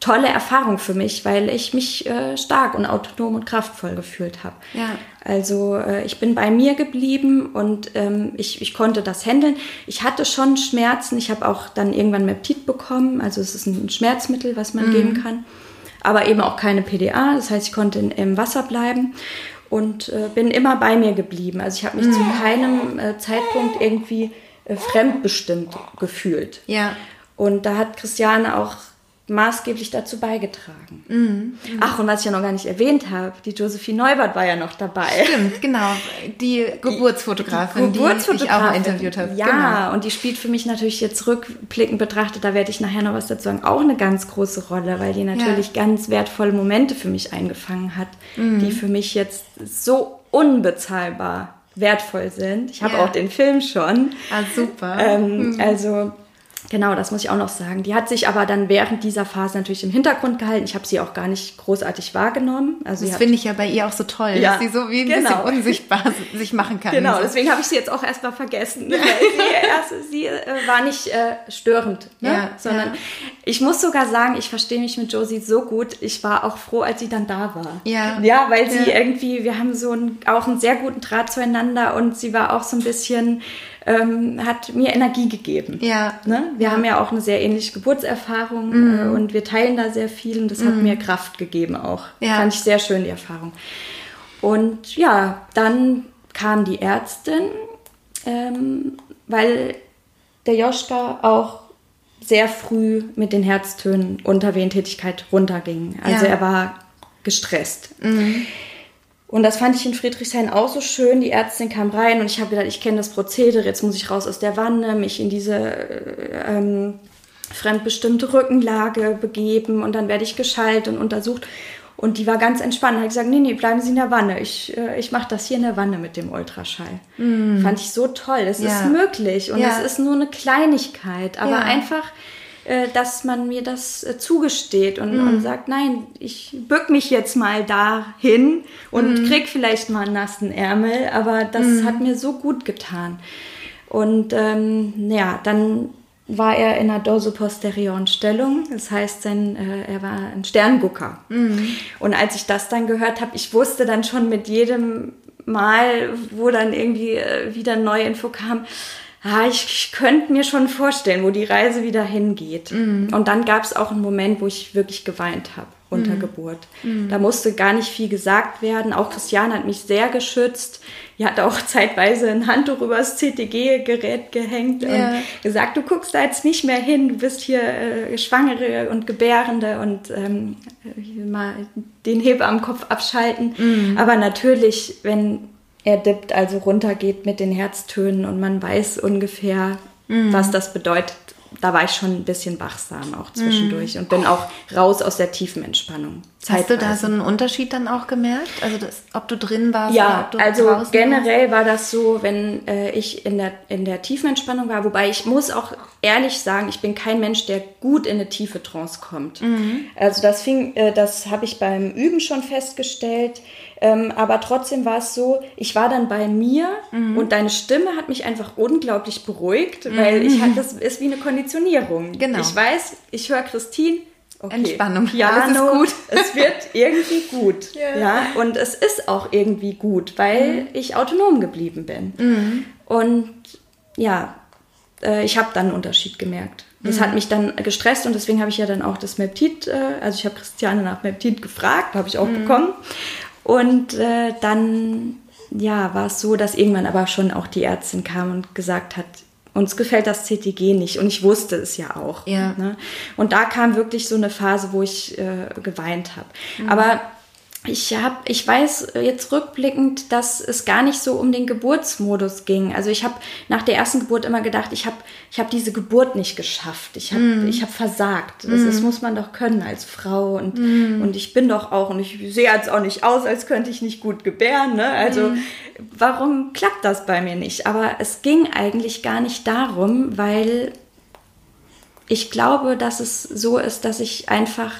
tolle Erfahrung für mich, weil ich mich äh, stark und autonom und kraftvoll gefühlt habe. Ja. Also äh, ich bin bei mir geblieben und ähm, ich, ich konnte das handeln. Ich hatte schon Schmerzen. Ich habe auch dann irgendwann Meptit bekommen. Also es ist ein Schmerzmittel, was man mhm. geben kann. Aber eben auch keine PDA. Das heißt, ich konnte in, im Wasser bleiben und äh, bin immer bei mir geblieben. Also ich habe mich mhm. zu keinem äh, Zeitpunkt irgendwie äh, fremdbestimmt gefühlt. Ja. Und da hat Christiane auch maßgeblich dazu beigetragen. Mhm. Ach, und was ich ja noch gar nicht erwähnt habe, die Josephine Neubert war ja noch dabei. Stimmt, genau. Die Geburtsfotografin, die, Geburtsfotografin. die ich auch interviewt habe. Ja, genau. und die spielt für mich natürlich jetzt rückblickend betrachtet, da werde ich nachher noch was dazu sagen, auch eine ganz große Rolle, weil die natürlich ja. ganz wertvolle Momente für mich eingefangen hat, mhm. die für mich jetzt so unbezahlbar wertvoll sind. Ich habe ja. auch den Film schon. Ah, super. Ähm, mhm. Also Genau, das muss ich auch noch sagen. Die hat sich aber dann während dieser Phase natürlich im Hintergrund gehalten. Ich habe sie auch gar nicht großartig wahrgenommen. Also das finde ich ja bei ihr auch so toll, ja, dass sie so wie ein genau. bisschen unsichtbar sich machen kann. Genau, so. deswegen habe ich sie jetzt auch erstmal vergessen. Sie, erst, sie äh, war nicht äh, störend, ne? ja, sondern ich muss sogar sagen, ich verstehe mich mit Josie so gut. Ich war auch froh, als sie dann da war. Ja, ja weil sie irgendwie, wir haben so einen, auch einen sehr guten Draht zueinander und sie war auch so ein bisschen ähm, hat mir Energie gegeben. Ja. Ne? Wir haben ja auch eine sehr ähnliche Geburtserfahrung mhm. äh, und wir teilen da sehr viel und das mhm. hat mir Kraft gegeben auch. Ja. Fand ich sehr schön, die Erfahrung. Und ja, dann kam die Ärztin, ähm, weil der Joschka auch sehr früh mit den Herztönen unter Wehentätigkeit runterging. Also ja. er war gestresst. Mhm. Und das fand ich in Friedrichshain auch so schön. Die Ärztin kam rein und ich habe gedacht, ich kenne das Prozedere, jetzt muss ich raus aus der Wanne, mich in diese äh, ähm, fremdbestimmte Rückenlage begeben und dann werde ich geschaltet und untersucht. Und die war ganz entspannt. Hat gesagt, nee, nee, bleiben Sie in der Wanne. Ich, äh, ich mache das hier in der Wanne mit dem Ultraschall. Mm. Fand ich so toll. Es ja. ist möglich und ja. es ist nur eine Kleinigkeit, aber ja. einfach äh, dass man mir das äh, zugesteht und, mhm. und sagt, nein, ich bück mich jetzt mal dahin und mhm. krieg vielleicht mal einen nassen Ärmel, aber das mhm. hat mir so gut getan. Und ähm, ja, dann war er in einer dorsoposterioren Stellung. Das heißt, sein, äh, er war ein Sterngucker. Mhm. Und als ich das dann gehört habe, ich wusste dann schon mit jedem Mal, wo dann irgendwie äh, wieder neue Info kam, ah, ich, ich könnte mir schon vorstellen, wo die Reise wieder hingeht. Mhm. Und dann gab es auch einen Moment, wo ich wirklich geweint habe unter mhm. Geburt. Mhm. Da musste gar nicht viel gesagt werden. Auch Christiane hat mich sehr geschützt. Die hat auch zeitweise ein Handtuch übers CTG-Gerät gehängt ja. und gesagt, du guckst da jetzt nicht mehr hin, du bist hier äh, Schwangere und Gebärende und ähm, mal den Hebammenkopf abschalten. Mhm. Aber natürlich, wenn er dippt, also runtergeht mit den Herztönen und man weiß ungefähr, mhm. was das bedeutet. Da war ich schon ein bisschen wachsam auch zwischendurch mhm. und bin auch raus aus der tiefen Entspannung. Hast du da so einen Unterschied dann auch gemerkt? Also das, ob du drin warst ja, oder ob du also generell warst? war das so, wenn äh, ich in der, in der tiefen Entspannung war, wobei ich muss auch ehrlich sagen, ich bin kein Mensch, der gut in eine tiefe Trance kommt. Mhm. Also das fing, äh, das habe ich beim Üben schon festgestellt. Ähm, aber trotzdem war es so, ich war dann bei mir mhm. und deine Stimme hat mich einfach unglaublich beruhigt, mhm. weil ich hatte, das ist wie eine Konditionierung. Genau. Ich weiß, ich höre Christine, Okay. Entspannung. Piano, Alles ist gut. es wird irgendwie gut. Ja. ja. Und es ist auch irgendwie gut, weil mhm. ich autonom geblieben bin. Mhm. Und ja, äh, ich habe dann einen Unterschied gemerkt. Das mhm. hat mich dann gestresst und deswegen habe ich ja dann auch das Meptid, äh, also ich habe Christiane nach Meptid gefragt, habe ich auch mhm. bekommen. Und äh, dann ja, war es so, dass irgendwann aber schon auch die Ärztin kam und gesagt hat, uns gefällt das CTG nicht. Und ich wusste es ja auch. Ja. Ne? Und da kam wirklich so eine Phase, wo ich äh, geweint habe. Mhm. Aber ich habe, ich weiß jetzt rückblickend, dass es gar nicht so um den Geburtsmodus ging. Also ich habe nach der ersten Geburt immer gedacht, ich habe, ich habe diese Geburt nicht geschafft. Ich habe, mm. ich habe versagt. Das, mm. das, muss man doch können als Frau und mm. und ich bin doch auch und ich sehe jetzt auch nicht aus, als könnte ich nicht gut gebären. Ne? Also mm. warum klappt das bei mir nicht? Aber es ging eigentlich gar nicht darum, weil ich glaube, dass es so ist, dass ich einfach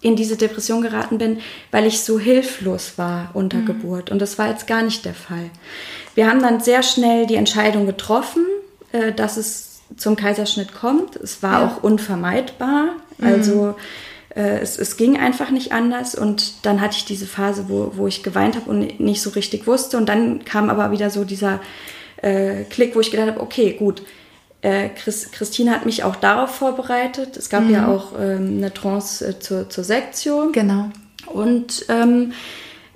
in diese Depression geraten bin, weil ich so hilflos war unter mhm. Geburt. Und das war jetzt gar nicht der Fall. Wir haben dann sehr schnell die Entscheidung getroffen, äh, dass es zum Kaiserschnitt kommt. Es war ja. auch unvermeidbar. Mhm. Also äh, es, es, ging einfach nicht anders. Und dann hatte ich diese Phase, wo, wo ich geweint habe und nicht so richtig wusste. Und dann kam aber wieder so dieser äh, Klick, wo ich gedacht habe, okay, gut, äh, Chris, Christine hat mich auch darauf vorbereitet. Es gab mhm. ja auch ähm, eine Trance äh, zur, zur Sektion. Genau. Und ähm,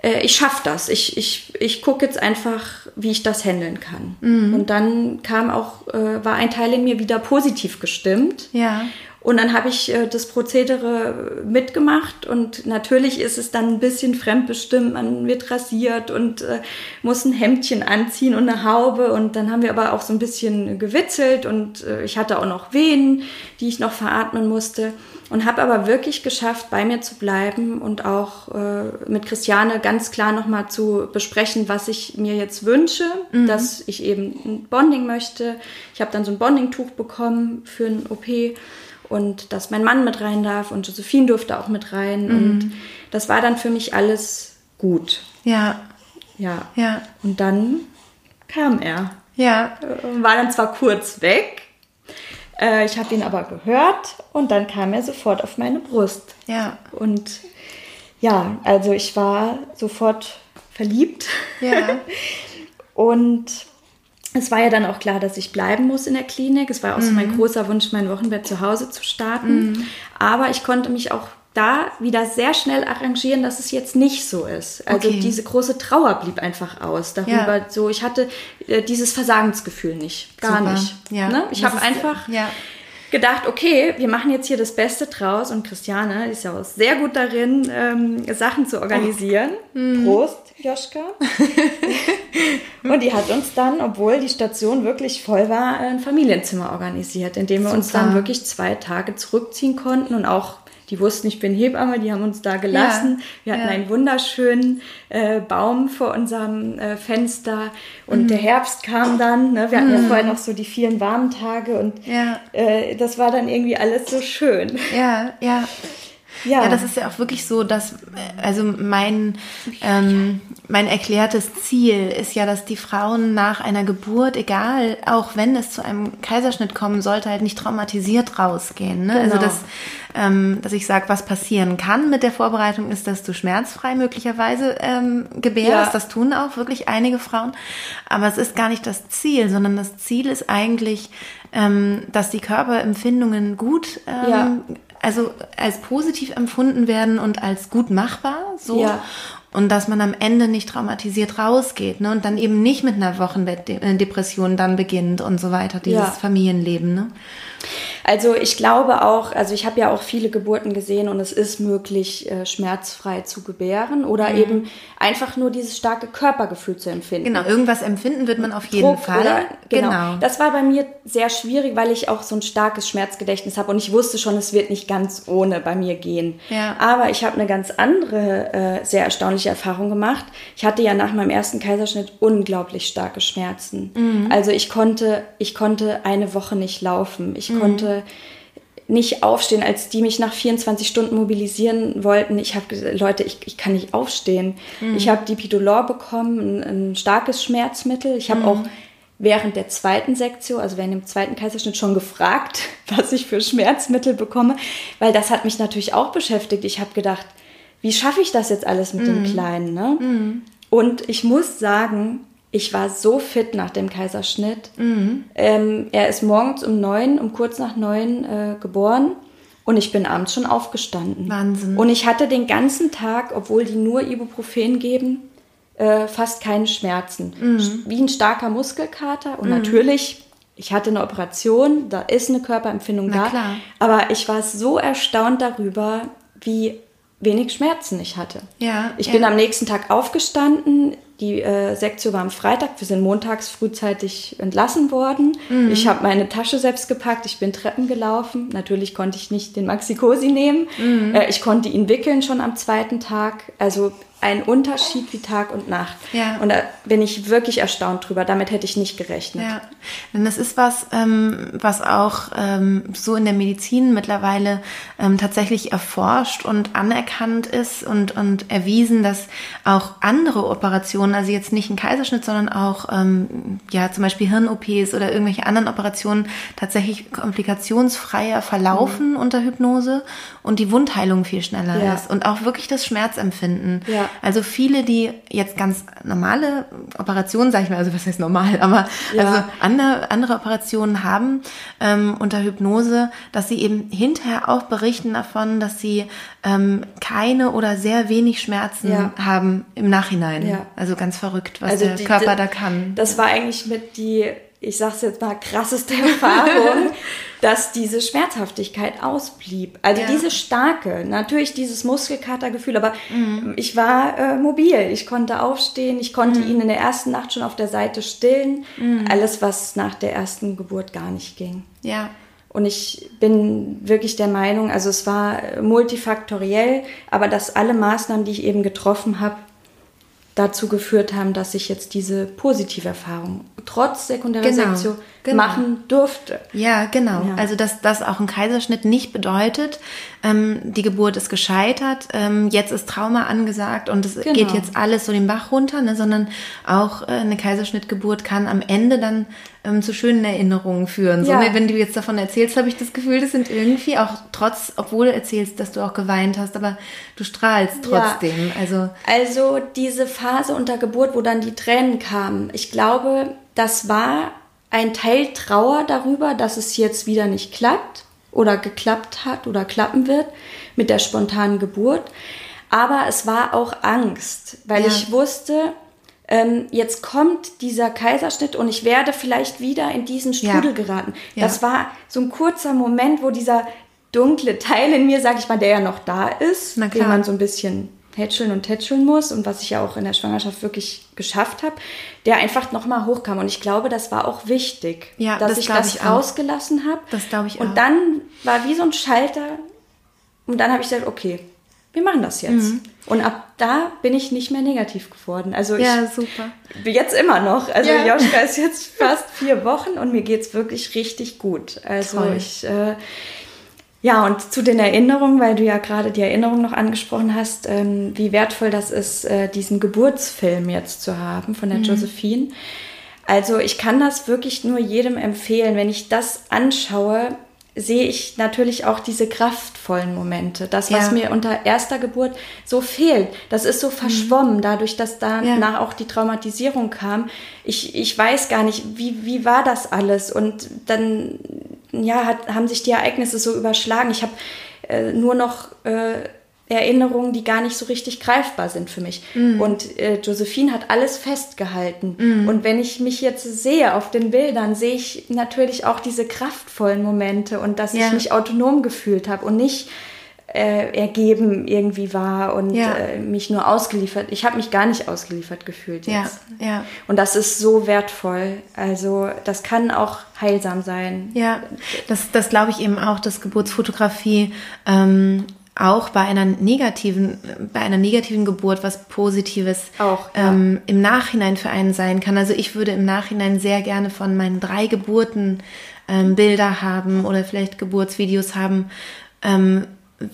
äh, ich schaffe das. Ich, ich, ich gucke jetzt einfach, wie ich das handeln kann. Mhm. Und dann kam auch, äh, war ein Teil in mir wieder positiv gestimmt. Ja. Und dann habe ich äh, das Prozedere mitgemacht und natürlich ist es dann ein bisschen fremdbestimmt. Man wird rasiert und äh, muss ein Hemdchen anziehen und eine Haube. Und dann haben wir aber auch so ein bisschen gewitzelt und äh, ich hatte auch noch Wehen, die ich noch veratmen musste. Und habe aber wirklich geschafft, bei mir zu bleiben und auch äh, mit Christiane ganz klar nochmal zu besprechen, was ich mir jetzt wünsche, mhm. dass ich eben ein Bonding möchte. Ich habe dann so ein Bonding-Tuch bekommen für ein OP und dass mein Mann mit rein darf und Josephine durfte auch mit rein. Mhm. Und das war dann für mich alles gut. Ja. Ja. Ja. Und dann kam er. Ja. Äh, war dann zwar kurz weg, äh, ich habe ihn aber gehört und dann kam er sofort auf meine Brust. Ja. Und ja, also ich war sofort verliebt. Ja. und es war ja dann auch klar, dass ich bleiben muss in der Klinik. Es war auch so mein mhm. großer Wunsch, mein Wochenbett zu Hause zu starten. Mhm. Aber ich konnte mich auch da wieder sehr schnell arrangieren, dass es jetzt nicht so ist. Also okay. diese große Trauer blieb einfach aus darüber. Ja. So, ich hatte äh, dieses Versagensgefühl nicht, gar Super. nicht. Ja. Ne? Ich habe einfach ja. gedacht, okay, wir machen jetzt hier das Beste draus. Und Christiane ist ja auch sehr gut darin, ähm, Sachen zu organisieren. Oh. Prost. Joschka. und die hat uns dann, obwohl die Station wirklich voll war, ein Familienzimmer organisiert, in dem wir Super. uns dann wirklich zwei Tage zurückziehen konnten und auch die wussten, ich bin Hebamme, die haben uns da gelassen. Ja, wir hatten ja. einen wunderschönen äh, Baum vor unserem äh, Fenster und mhm. der Herbst kam dann. Ne? Wir hatten mhm. ja vorher noch so die vielen warmen Tage und ja. äh, das war dann irgendwie alles so schön. Ja, ja. Ja. ja, das ist ja auch wirklich so, dass, also mein, ähm, mein erklärtes Ziel ist ja, dass die Frauen nach einer Geburt, egal, auch wenn es zu einem Kaiserschnitt kommen sollte, halt nicht traumatisiert rausgehen. Ne? Also genau. Also, dass, ähm, dass ich sage, was passieren kann mit der Vorbereitung ist, dass du schmerzfrei möglicherweise ähm, gebärst. Ja. Das tun auch wirklich einige Frauen. Aber es ist gar nicht das Ziel, sondern das Ziel ist eigentlich, ähm, dass die Körperempfindungen gut ähm, ja also als positiv empfunden werden und als gut machbar, so. Ja. Und dass man am Ende nicht traumatisiert rausgeht, ne? Und dann eben nicht mit einer Wochenbettdepression dann beginnt und so weiter, dieses ja. Familienleben, ne? Also ich glaube auch, also ich habe ja auch viele Geburten gesehen und es ist möglich, äh, schmerzfrei zu gebären oder mhm. eben einfach nur dieses starke Körpergefühl zu empfinden. Genau, irgendwas empfinden wird man auf jeden Druck Fall. Oder, genau. genau. Das war bei mir sehr schwierig, weil ich auch so ein starkes Schmerzgedächtnis habe und ich wusste schon, es wird nicht ganz ohne bei mir gehen. Ja. Aber ich habe eine ganz andere, äh, sehr erstaunliche Erfahrung gemacht. Ich hatte ja nach meinem ersten Kaiserschnitt unglaublich starke Schmerzen. Mhm. Also ich konnte, ich konnte eine Woche nicht laufen. Ich mhm. konnte nicht aufstehen, als die mich nach 24 Stunden mobilisieren wollten. Ich habe gesagt, Leute, ich, ich kann nicht aufstehen. Mhm. Ich habe Dipidolor bekommen, ein, ein, starkes Schmerzmittel. Ich habe mhm. auch während der zweiten Sektion, also während dem zweiten Kaiserschnitt schon gefragt, was ich für Schmerzmittel bekomme, weil das hat mich natürlich auch beschäftigt. Ich habe gedacht, wie schaffe ich das jetzt alles mit mhm. dem Kleinen? Ne? Mhm. Und ich muss sagen, ich war so fit nach dem Kaiserschnitt. Mhm. Ähm, er ist morgens um neun, um kurz nach neun äh, geboren. Und ich bin abends schon aufgestanden. Wahnsinn. Und ich hatte den ganzen Tag, obwohl die nur Ibuprofen geben, äh, fast keine Schmerzen. Mhm. Wie ein starker Muskelkater. Und mhm. natürlich, ich hatte eine Operation, da ist eine Körperempfindung Na da. Klar. Aber ich war so erstaunt darüber, wie wenig Schmerzen ich hatte. Ja, ich ja. bin am nächsten Tag aufgestanden. Die äh, Sektion war am Freitag. Wir sind montags frühzeitig entlassen worden. Mhm. Ich habe meine Tasche selbst gepackt. Ich bin Treppen gelaufen. Natürlich konnte ich nicht den Maxi-Cosi nehmen. Mhm. Äh, ich konnte ihn wickeln schon am zweiten Tag. Also ein Unterschied wie Tag und Nacht. Ja. Und da bin ich wirklich erstaunt drüber. Damit hätte ich nicht gerechnet. Ja, denn das ist was, ähm, was auch ähm, so in der Medizin mittlerweile ähm, tatsächlich erforscht und anerkannt ist und, und erwiesen, dass auch andere Operationen, also jetzt nicht ein Kaiserschnitt, sondern auch ähm, ja zum Beispiel Hirn-OPs oder irgendwelche anderen Operationen tatsächlich komplikationsfreier verlaufen mhm. unter Hypnose und die Wundheilung viel schneller ja. ist und auch wirklich das Schmerzempfinden. Ja. Also viele, die jetzt ganz normale Operationen, sage ich mal, also was heißt normal, aber ja. also andere, andere Operationen haben ähm, unter Hypnose, dass sie eben hinterher auch berichten davon, dass sie ähm, keine oder sehr wenig Schmerzen ja. haben im Nachhinein. Ja. Also ganz verrückt, was also der die, Körper die, da kann. Das war eigentlich mit die ich sag's jetzt mal, krasseste Erfahrung, dass diese Schmerzhaftigkeit ausblieb. Also ja. diese starke, natürlich dieses Muskelkatergefühl, aber mhm. ich war äh, mobil. Ich konnte aufstehen, ich konnte mhm. ihn in der ersten Nacht schon auf der Seite stillen. Mhm. Alles, was nach der ersten Geburt gar nicht ging. Ja. Und ich bin wirklich der Meinung, also es war multifaktoriell, aber dass alle Maßnahmen, die ich eben getroffen habe, dazu geführt haben, dass ich jetzt diese positive Erfahrung trotz sekundärer genau, genau. machen durfte. Ja, genau. Ja. Also dass das auch ein Kaiserschnitt nicht bedeutet, ähm, die Geburt ist gescheitert, ähm, jetzt ist Trauma angesagt und es genau. geht jetzt alles so den Bach runter, ne, sondern auch äh, eine Kaiserschnittgeburt kann am Ende dann ähm, zu schönen Erinnerungen führen. So, ja. ne, wenn du jetzt davon erzählst, habe ich das Gefühl, das sind irgendwie auch trotz, obwohl du erzählst, dass du auch geweint hast, aber du strahlst trotzdem. Ja. Also, also diese Phase unter Geburt, wo dann die Tränen kamen, ich glaube, das war ein Teil Trauer darüber, dass es jetzt wieder nicht klappt oder geklappt hat oder klappen wird mit der spontanen Geburt. Aber es war auch Angst, weil ja. ich wusste, ähm, jetzt kommt dieser Kaiserschnitt und ich werde vielleicht wieder in diesen Strudel ja. geraten. Ja. Das war so ein kurzer Moment, wo dieser dunkle Teil in mir, sag ich mal, der ja noch da ist, den man so ein bisschen hätscheln und tätscheln muss und was ich ja auch in der Schwangerschaft wirklich geschafft habe, der einfach nochmal hochkam. Und ich glaube, das war auch wichtig, ja, dass das ich das ich rausgelassen habe. Das glaube ich und auch. Und dann war wie so ein Schalter und dann habe ich gesagt, okay, wir machen das jetzt. Mhm. Und ab da bin ich nicht mehr negativ geworden. Also ich, ja, super. Jetzt immer noch. Also ja. Joschka ist jetzt fast vier Wochen und mir geht es wirklich richtig gut. Also Toll. ich äh, ja, und zu den Erinnerungen, weil du ja gerade die Erinnerung noch angesprochen hast, ähm, wie wertvoll das ist, äh, diesen Geburtsfilm jetzt zu haben von der mhm. Josephine. Also ich kann das wirklich nur jedem empfehlen. Wenn ich das anschaue, sehe ich natürlich auch diese kraftvollen Momente. Das, was ja. mir unter erster Geburt so fehlt, das ist so mhm. verschwommen, dadurch, dass danach ja. auch die Traumatisierung kam. Ich, ich weiß gar nicht, wie, wie war das alles? Und dann ja, hat, haben sich die Ereignisse so überschlagen. Ich habe äh, nur noch äh, Erinnerungen, die gar nicht so richtig greifbar sind für mich. Mm. Und äh, Josephine hat alles festgehalten. Mm. Und wenn ich mich jetzt sehe auf den Bildern, sehe ich natürlich auch diese kraftvollen Momente und dass ja. ich mich autonom gefühlt habe und nicht äh, ergeben irgendwie war und ja. äh, mich nur ausgeliefert. Ich habe mich gar nicht ausgeliefert gefühlt jetzt. Ja, ja. Und das ist so wertvoll. Also das kann auch heilsam sein. Ja, das, das glaube ich eben auch, dass Geburtsfotografie ähm, auch bei einer negativen, bei einer negativen Geburt was Positives auch, ja. ähm, im Nachhinein für einen sein kann. Also ich würde im Nachhinein sehr gerne von meinen drei Geburten ähm, Bilder haben oder vielleicht Geburtsvideos haben, ähm,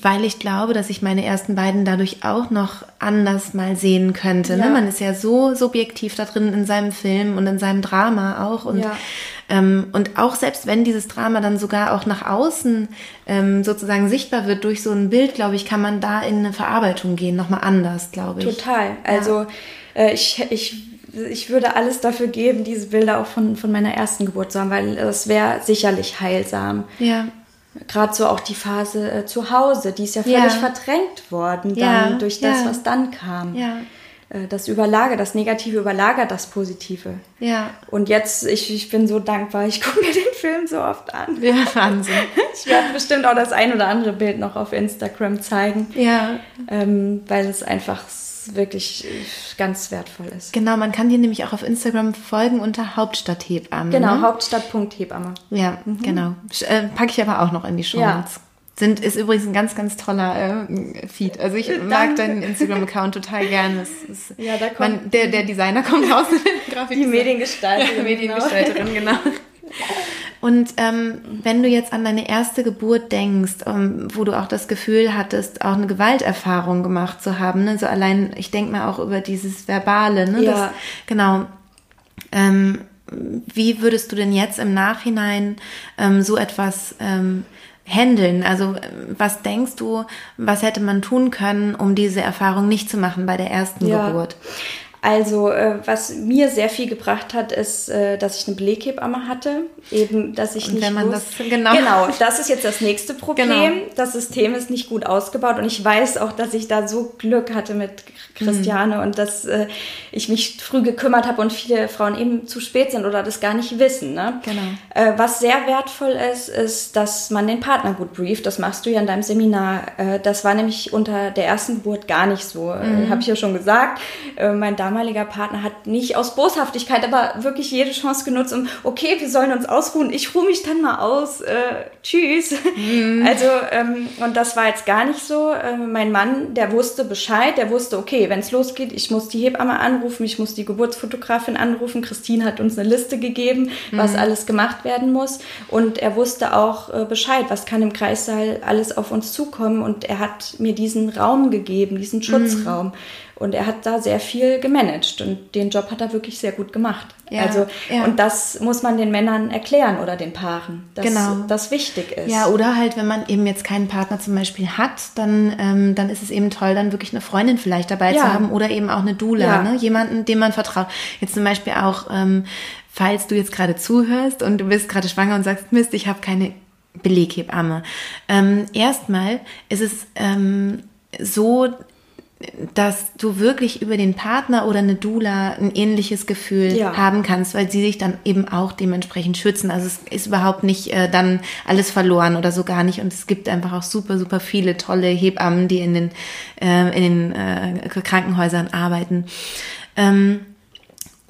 weil ich glaube, dass ich meine ersten beiden dadurch auch noch anders mal sehen könnte. Ne? Ja. Ne? Man ist ja so subjektiv da drin in seinem Film und in seinem Drama auch. Und, ja. ähm, und auch selbst wenn dieses Drama dann sogar auch nach außen ähm, sozusagen sichtbar wird durch so ein Bild, glaube ich, kann man da in eine Verarbeitung gehen, nochmal anders, glaube ich. Total. Also ja. äh, ich, ich ich würde alles dafür geben, diese Bilder auch von, von meiner ersten Geburt zu haben, weil es wäre sicherlich heilsam. Ja. Gerade so auch die Phase äh, zu Hause, die ist ja völlig ja. verdrängt worden dann ja. durch das, ja. was dann kam. Äh, das überlagert, das Negative überlagert das Positive. Ja. Und jetzt, ich, ich bin so dankbar, ich gucke mir den Film so oft an. Ja, Wahnsinn. Ich werde bestimmt auch das ein oder andere Bild noch auf Instagram zeigen. Ja. Ähm, weil es einfach wirklich ganz wertvoll ist. Genau, man kann dir nämlich auch auf Instagram folgen unter Hauptstadthebamme. Genau, ne? Hauptstadt.hebamme. Ja, mhm. genau. Äh, Packe ich aber auch noch in die Show ja. Sind, ist übrigens ein ganz, ganz toller äh, Feed. Also ich Danke. mag deinen Instagram-Account total gerne. Ist, ja, da kommt man, der, der Designer kommt raus. Die Mediengestalterin. Ja, Mediengestalterin, genau. genau. Und ähm, wenn du jetzt an deine erste Geburt denkst, ähm, wo du auch das Gefühl hattest, auch eine Gewalterfahrung gemacht zu haben, ne? so allein, ich denke mal auch über dieses Verbale, ne? Ja. Das, genau. Ähm, wie würdest du denn jetzt im Nachhinein ähm, so etwas ähm, handeln? Also was denkst du, was hätte man tun können, um diese Erfahrung nicht zu machen bei der ersten ja. Geburt? Also, äh, was mir sehr viel gebracht hat, ist, äh, dass ich eine Beleghebamme hatte. Eben, dass ich Und nicht wenn man wusste- das- genau. genau, das ist jetzt das nächste Problem. Genau. Das System ist nicht gut ausgebaut und ich weiß auch, dass ich da so Glück hatte mit Christiane Mhm. und dass äh, ich mich früh gekümmert habe und viele Frauen eben zu spät sind oder das gar nicht wissen. Ne? Genau. Äh, was sehr wertvoll ist, ist, dass man den Partner gut brieft. Das machst du ja in deinem Seminar. Äh, das war nämlich unter der ersten Geburt gar nicht so. Äh, Habe ich ja schon gesagt. Äh, mein damaliger Partner hat nicht aus Boshaftigkeit, aber wirklich jede Chance genutzt, um, okay, wir sollen uns ausruhen. Ich ruhe mich dann mal aus. Äh, tschüss. Also, ähm, und das war jetzt gar nicht so. Äh, mein Mann, der wusste Bescheid. Der wusste, okay, wenn es losgeht, ich muss die Hebamme anrufen, ich muss die Geburtsfotografin anrufen. Christine hat uns eine Liste gegeben, was alles gemacht werden muss. Und er wusste auch äh, Bescheid, was kann im Kreissaal alles auf uns zukommen. Und er hat mir diesen Raum gegeben, diesen Schutzraum. Und er hat da sehr viel gemanagt und den Job hat er wirklich sehr gut gemacht. Ja, also, ja. und das muss man den Männern erklären oder den Paaren, dass Genau. das wichtig ist. Ja, oder halt, wenn man eben jetzt keinen Partner zum Beispiel hat, dann, ähm, dann ist es eben toll, dann wirklich eine Freundin vielleicht dabei Ja. zu haben oder eben auch eine Doula, ne? jemanden, dem man vertraut. Jetzt zum Beispiel auch, ähm, falls du jetzt gerade zuhörst und du bist gerade schwanger und sagst, Mist, ich habe keine Beleghebamme. Ähm, erstmal ist es ähm, so, dass du wirklich über den Partner oder eine Doula ein ähnliches Gefühl Ja. haben kannst, weil sie sich dann eben auch dementsprechend schützen. Also es ist überhaupt nicht äh, dann alles verloren oder so gar nicht. Und es gibt einfach auch super, super viele tolle Hebammen, die in den, äh, in den äh, Krankenhäusern arbeiten. Ähm,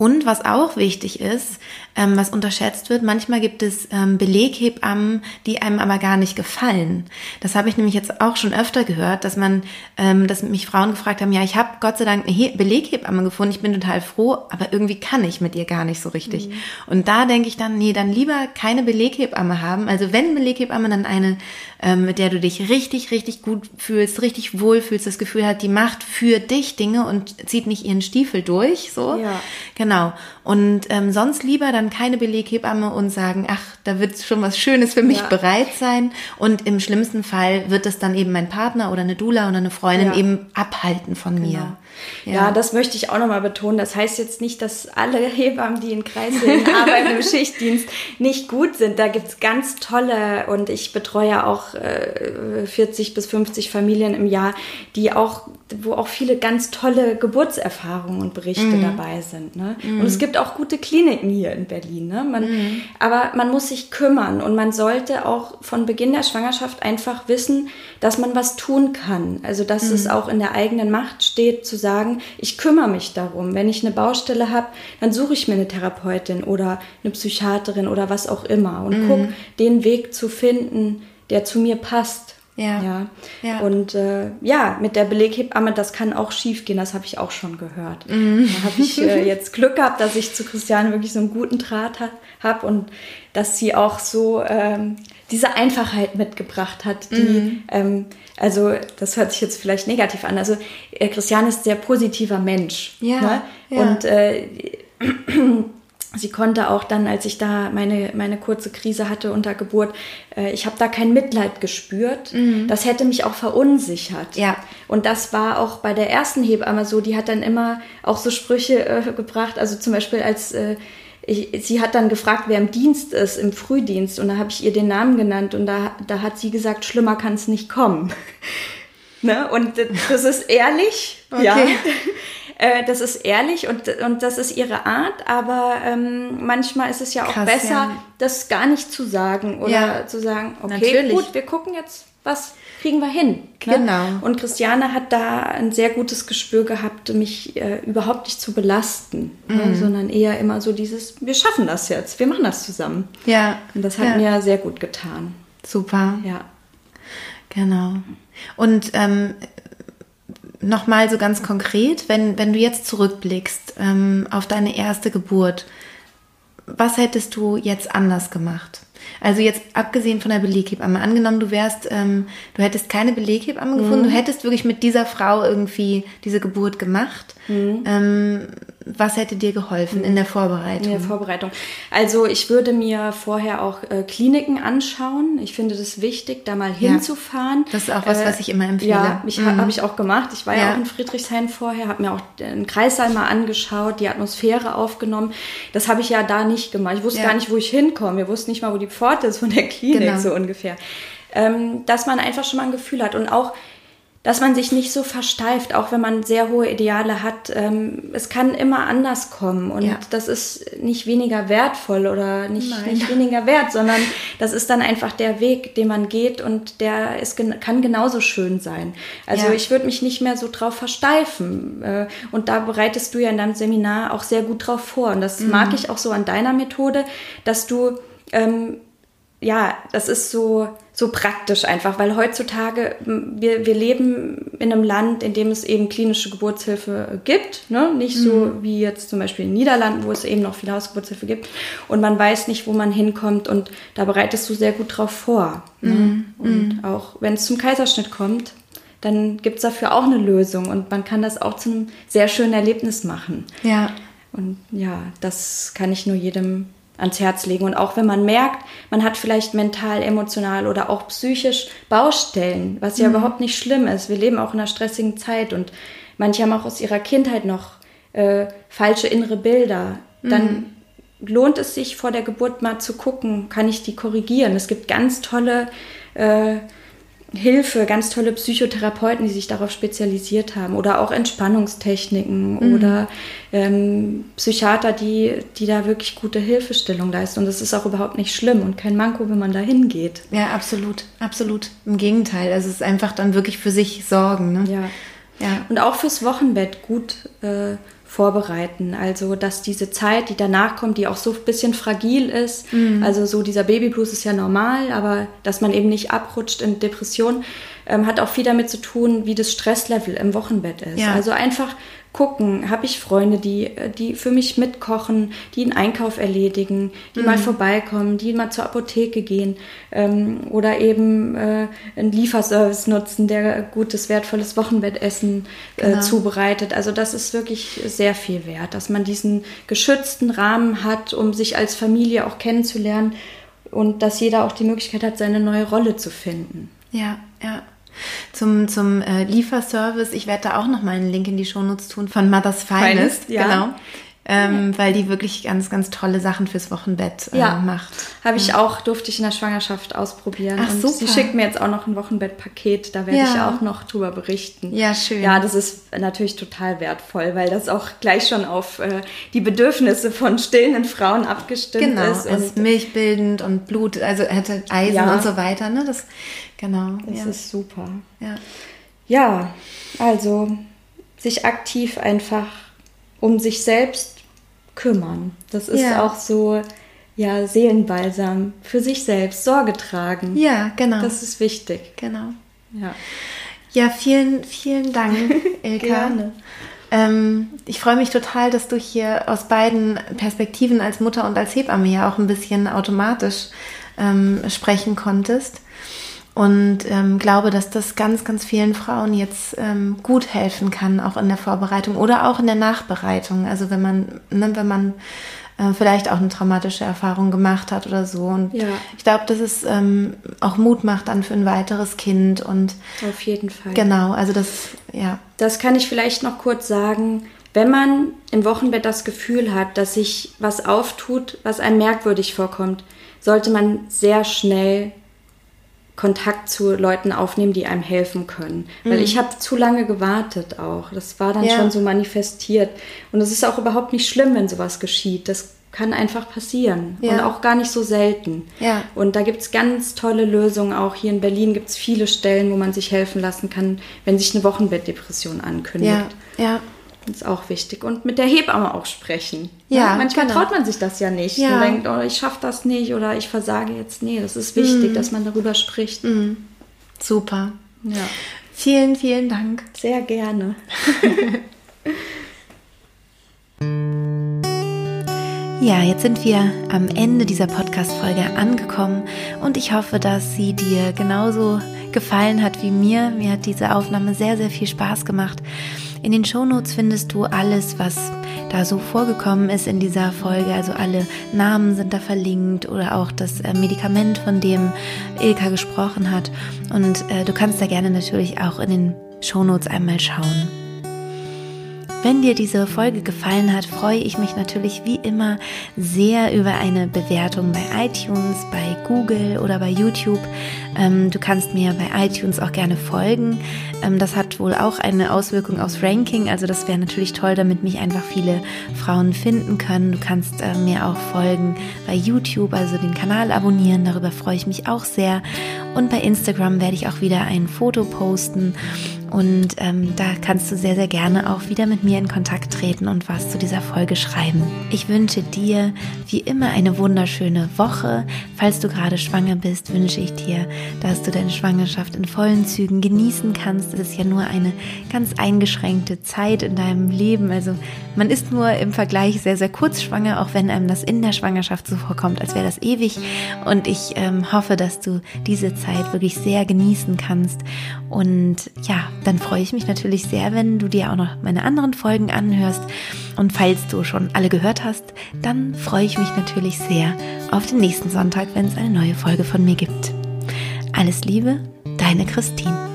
und was auch wichtig ist, ähm, was unterschätzt wird, manchmal gibt es ähm, Beleghebammen, die einem aber gar nicht gefallen. Das habe ich nämlich jetzt auch schon öfter gehört, dass man, ähm, dass mich Frauen gefragt haben, ja, ich habe Gott sei Dank eine He Beleghebamme gefunden, ich bin total froh, aber irgendwie kann ich mit ihr gar nicht so richtig. Und da denke ich dann, nee, dann lieber keine Beleghebamme haben. Also wenn Beleghebamme, dann eine, ähm, mit der du dich richtig, richtig gut fühlst, richtig wohl fühlst, das Gefühl hat, die macht für dich Dinge und zieht nicht ihren Stiefel durch, so. Ja. Genau. Genau. Und ähm, sonst lieber dann keine Beleghebamme und sagen, ach, da wird schon was Schönes für mich Ja. bereit sein. Und im schlimmsten Fall wird es dann eben mein Partner oder eine Doula oder eine Freundin Ja. eben abhalten von mir. Genau. Ja. das möchte ich auch nochmal betonen. Das heißt jetzt nicht, dass alle Hebammen, die in Kreissälen arbeiten im Schichtdienst, nicht gut sind. Da gibt's ganz tolle und ich betreue auch äh, 40 bis 50 Familien im Jahr, die auch, wo auch viele ganz tolle Geburtserfahrungen und Berichte dabei sind. Ne? Und es gibt auch gute Kliniken hier in Berlin. Ne? Man, Aber man muss sich kümmern und man sollte auch von Beginn der Schwangerschaft einfach wissen, dass man was tun kann. Also dass es auch in der eigenen Macht steht, zu sagen, ich kümmere mich darum. Wenn ich eine Baustelle habe, dann suche ich mir eine Therapeutin oder eine Psychiaterin oder was auch immer und guck, den Weg zu finden, der zu mir passt. Ja. ja. Ja. Und äh, ja, mit der Beleghebamme, das kann auch schief gehen, das habe ich auch schon gehört. Mhm. Da habe ich äh, jetzt Glück gehabt, dass ich zu Christiane wirklich so einen guten Draht ha habe und dass sie auch so ähm, diese Einfachheit mitgebracht hat, die, Mhm. ähm, also das hört sich jetzt vielleicht negativ an, also äh, Christiane ist ein sehr positiver Mensch. Ja, ne? ja. Und äh, sie konnte auch dann, als ich da meine, meine kurze Krise hatte unter Geburt, äh, ich habe da kein Mitleid gespürt. Das hätte mich auch verunsichert. Mhm. Ja. Und das war auch bei der ersten Hebamme so, die hat dann immer auch so Sprüche äh, gebracht, also zum Beispiel als... Äh, ich, sie hat dann gefragt, wer im Dienst ist, im Frühdienst. Und da habe ich ihr den Namen genannt und da, da hat sie gesagt, schlimmer kann es nicht kommen. ne? Und das ist ehrlich. Okay. Ja. Äh, Das ist ehrlich und, und das ist ihre Art, aber ähm, manchmal ist es ja auch Krass, besser, ja. das gar nicht zu sagen oder Ja. zu sagen, okay, Natürlich. gut, wir gucken jetzt, was kriegen wir hin. Ne? Genau. Und Christiane hat da ein sehr gutes Gespür gehabt, mich äh, überhaupt nicht zu belasten, Mhm. ne? sondern eher immer so dieses, wir schaffen das jetzt, wir machen das zusammen. Ja. Und das hat ja. mir sehr gut getan. Super. Ja. Genau. Und ähm, nochmal so ganz konkret, wenn, wenn du jetzt zurückblickst ähm, auf deine erste Geburt, was hättest du jetzt anders gemacht? Also jetzt abgesehen von der Beleghebamme, angenommen du wärst, ähm, du hättest keine Beleghebamme gefunden, du hättest wirklich mit dieser Frau irgendwie diese Geburt gemacht. Ähm, was hätte dir geholfen in der Vorbereitung? In der Vorbereitung. Also ich würde mir vorher auch äh, Kliniken anschauen. Ich finde das wichtig, da mal hinzufahren. Das ist auch was, äh, was ich immer empfehle. Ja, ich, mhm. habe ich auch gemacht. Ich war ja, ja auch in Friedrichshain vorher, habe mir auch den Kreissaal mal angeschaut, die Atmosphäre aufgenommen. Das habe ich ja da nicht gemacht. Ich wusste ja. gar nicht, wo ich hinkomme. Wir wussten nicht mal, wo die Pforte ist von der Klinik, genau. so ungefähr. Ähm, dass man einfach schon mal ein Gefühl hat und auch dass man sich nicht so versteift, auch wenn man sehr hohe Ideale hat. Ähm, es kann immer anders kommen und ja. das ist nicht weniger wertvoll oder nicht, nicht, weniger wert, sondern das ist dann einfach der Weg, den man geht und der ist, kann genauso schön sein. Also ja. ich würde mich nicht mehr so drauf versteifen äh, und da bereitest du ja in deinem Seminar auch sehr gut drauf vor und das mhm. mag ich auch so an deiner Methode, dass du ähm, ja, das ist so, so praktisch einfach, weil heutzutage, wir, wir leben in einem Land, in dem es eben klinische Geburtshilfe gibt. Ne? Nicht mhm. so wie jetzt zum Beispiel in den Niederlanden, wo es eben noch viel Hausgeburtshilfe gibt. Und man weiß nicht, wo man hinkommt. Und da bereitest du sehr gut drauf vor. Ne? Mhm. Und mhm. auch wenn es zum Kaiserschnitt kommt, dann gibt es dafür auch eine Lösung. Und man kann das auch zu einem sehr schönen Erlebnis machen. Ja. Und ja, das kann ich nur jedem ans Herz legen. Und auch wenn man merkt, man hat vielleicht mental, emotional oder auch psychisch Baustellen, was ja mhm. überhaupt nicht schlimm ist. Wir leben auch in einer stressigen Zeit und manche haben auch aus ihrer Kindheit noch äh, falsche innere Bilder. Dann mhm. lohnt es sich vor der Geburt mal zu gucken, kann ich die korrigieren. Es gibt ganz tolle äh, Hilfe, ganz tolle Psychotherapeuten, die sich darauf spezialisiert haben oder auch Entspannungstechniken mhm. oder ähm, Psychiater, die, die da wirklich gute Hilfestellung leisten. Und das ist auch überhaupt nicht schlimm und kein Manko, wenn man da hingeht. Ja, absolut, absolut. Im Gegenteil, also es ist einfach dann wirklich für sich sorgen. Ne? Ja. ja. Und auch fürs Wochenbett gut äh, vorbereiten. Also, dass diese Zeit, die danach kommt, die auch so ein bisschen fragil ist, mhm. also so dieser Babyblues ist ja normal, aber dass man eben nicht abrutscht in Depression, ähm, hat auch viel damit zu tun, wie das Stresslevel im Wochenbett ist. Ja. Also einfach gucken, habe ich Freunde, die, äh, die für mich mitkochen, die einen Einkauf erledigen, die mhm. mal vorbeikommen, die mal zur Apotheke gehen ähm, oder eben äh, einen Lieferservice nutzen, der gutes, wertvolles Wochenbettessen äh, genau. zubereitet. Also das ist wirklich sehr viel wert, dass man diesen geschützten Rahmen hat, um sich als Familie auch kennenzulernen und dass jeder auch die Möglichkeit hat, seine neue Rolle zu finden. Ja, ja. Zum, zum äh, Lieferservice, ich werde da auch noch mal einen Link in die Shownotes tun von Mother's Finest, Finest ja. genau ähm, weil die wirklich ganz, ganz tolle Sachen fürs Wochenbett äh, ja. macht. Habe ich auch, durfte ich in der Schwangerschaft ausprobieren. Ach, und super. sie schickt mir jetzt auch noch ein Wochenbettpaket, da werde ja. ich auch noch drüber berichten. Ja, schön. Ja, das ist natürlich total wertvoll, weil das auch gleich schon auf äh, die Bedürfnisse von stillenden Frauen abgestimmt genau, ist. Genau, ist milchbildend und Blut, also hätte Eisen ja. und so weiter. Ne? Das, genau. Das ja. ist super. Ja. ja, also sich aktiv einfach um sich selbst kümmern. Das ist ja. auch so, ja, Seelenbalsam für sich selbst, Sorge tragen. Ja, genau. Das ist wichtig. Genau. Ja. Ja, vielen, vielen Dank, Ilka. Gerne. Ähm, ich freue mich total, dass du hier aus beiden Perspektiven als Mutter und als Hebamme ja auch ein bisschen automatisch ähm, sprechen konntest. Und ähm, glaube, dass das ganz, ganz vielen Frauen jetzt ähm, gut helfen kann, auch in der Vorbereitung oder auch in der Nachbereitung. Also wenn man, ne, wenn man äh, vielleicht auch eine traumatische Erfahrung gemacht hat oder so. Und ja. ich glaube, dass es ähm, auch Mut macht dann für ein weiteres Kind und auf jeden Fall. Genau, also das, ja. Das kann ich vielleicht noch kurz sagen. Wenn man im Wochenbett das Gefühl hat, dass sich was auftut, was einem merkwürdig vorkommt, sollte man sehr schnell Kontakt zu Leuten aufnehmen, die einem helfen können. Mhm. Weil ich habe zu lange gewartet auch. Das war dann ja. schon so manifestiert. Und es ist auch überhaupt nicht schlimm, wenn sowas geschieht. Das kann einfach passieren ja. und auch gar nicht so selten. Ja. Und da gibt es ganz tolle Lösungen. Auch hier in Berlin gibt es viele Stellen, wo man sich helfen lassen kann, wenn sich eine Wochenbettdepression ankündigt. Ja, ja. Das ist auch wichtig. Und mit der Hebamme auch sprechen. Ja, Manchmal genau. traut man sich das ja nicht. Ja. Man denkt, oh, ich schaffe das nicht oder ich versage jetzt. Nee, das ist wichtig, mhm. dass man darüber spricht. Mhm. Super. Ja. Vielen, vielen Dank. Sehr gerne. Ja, jetzt sind wir am Ende dieser Podcast-Folge angekommen und ich hoffe, dass sie dir genauso gefallen hat wie mir. Mir hat diese Aufnahme sehr, sehr viel Spaß gemacht. In den Shownotes findest du alles, was da so vorgekommen ist in dieser Folge. Also alle Namen sind da verlinkt oder auch das äh, Medikament, von dem Ilka gesprochen hat. Und äh, du kannst da gerne natürlich auch in den Shownotes einmal schauen. Wenn dir diese Folge gefallen hat, freue ich mich natürlich wie immer sehr über eine Bewertung bei iTunes, bei Google oder bei YouTube. Ähm, du kannst mir bei iTunes auch gerne folgen. Ähm, das hat wohl auch eine Auswirkung aufs Ranking. Also das wäre natürlich toll, damit mich einfach viele Frauen finden können. Du kannst äh, mir auch folgen bei YouTube, also den Kanal abonnieren. Darüber freue ich mich auch sehr. Und bei Instagram werde ich auch wieder ein Foto posten und ähm, da kannst du sehr, sehr gerne auch wieder mit mir in Kontakt treten und was zu dieser Folge schreiben. Ich wünsche dir wie immer eine wunderschöne Woche. Falls du gerade schwanger bist, wünsche ich dir, dass du deine Schwangerschaft in vollen Zügen genießen kannst. Es ist ja nur eine ganz eingeschränkte Zeit in deinem Leben. Also man ist nur im Vergleich sehr, sehr kurz schwanger, auch wenn einem das in der Schwangerschaft so vorkommt, als wäre das ewig. Und ich ähm, hoffe, dass du diese Zeit wirklich sehr genießen kannst. Und ja, dann freue ich mich natürlich sehr, wenn du dir auch noch meine anderen Folgen anhörst. Und falls du schon alle gehört hast, dann freue ich mich natürlich sehr auf den nächsten Sonntag, wenn es eine neue Folge von mir gibt. Alles Liebe, deine Christine.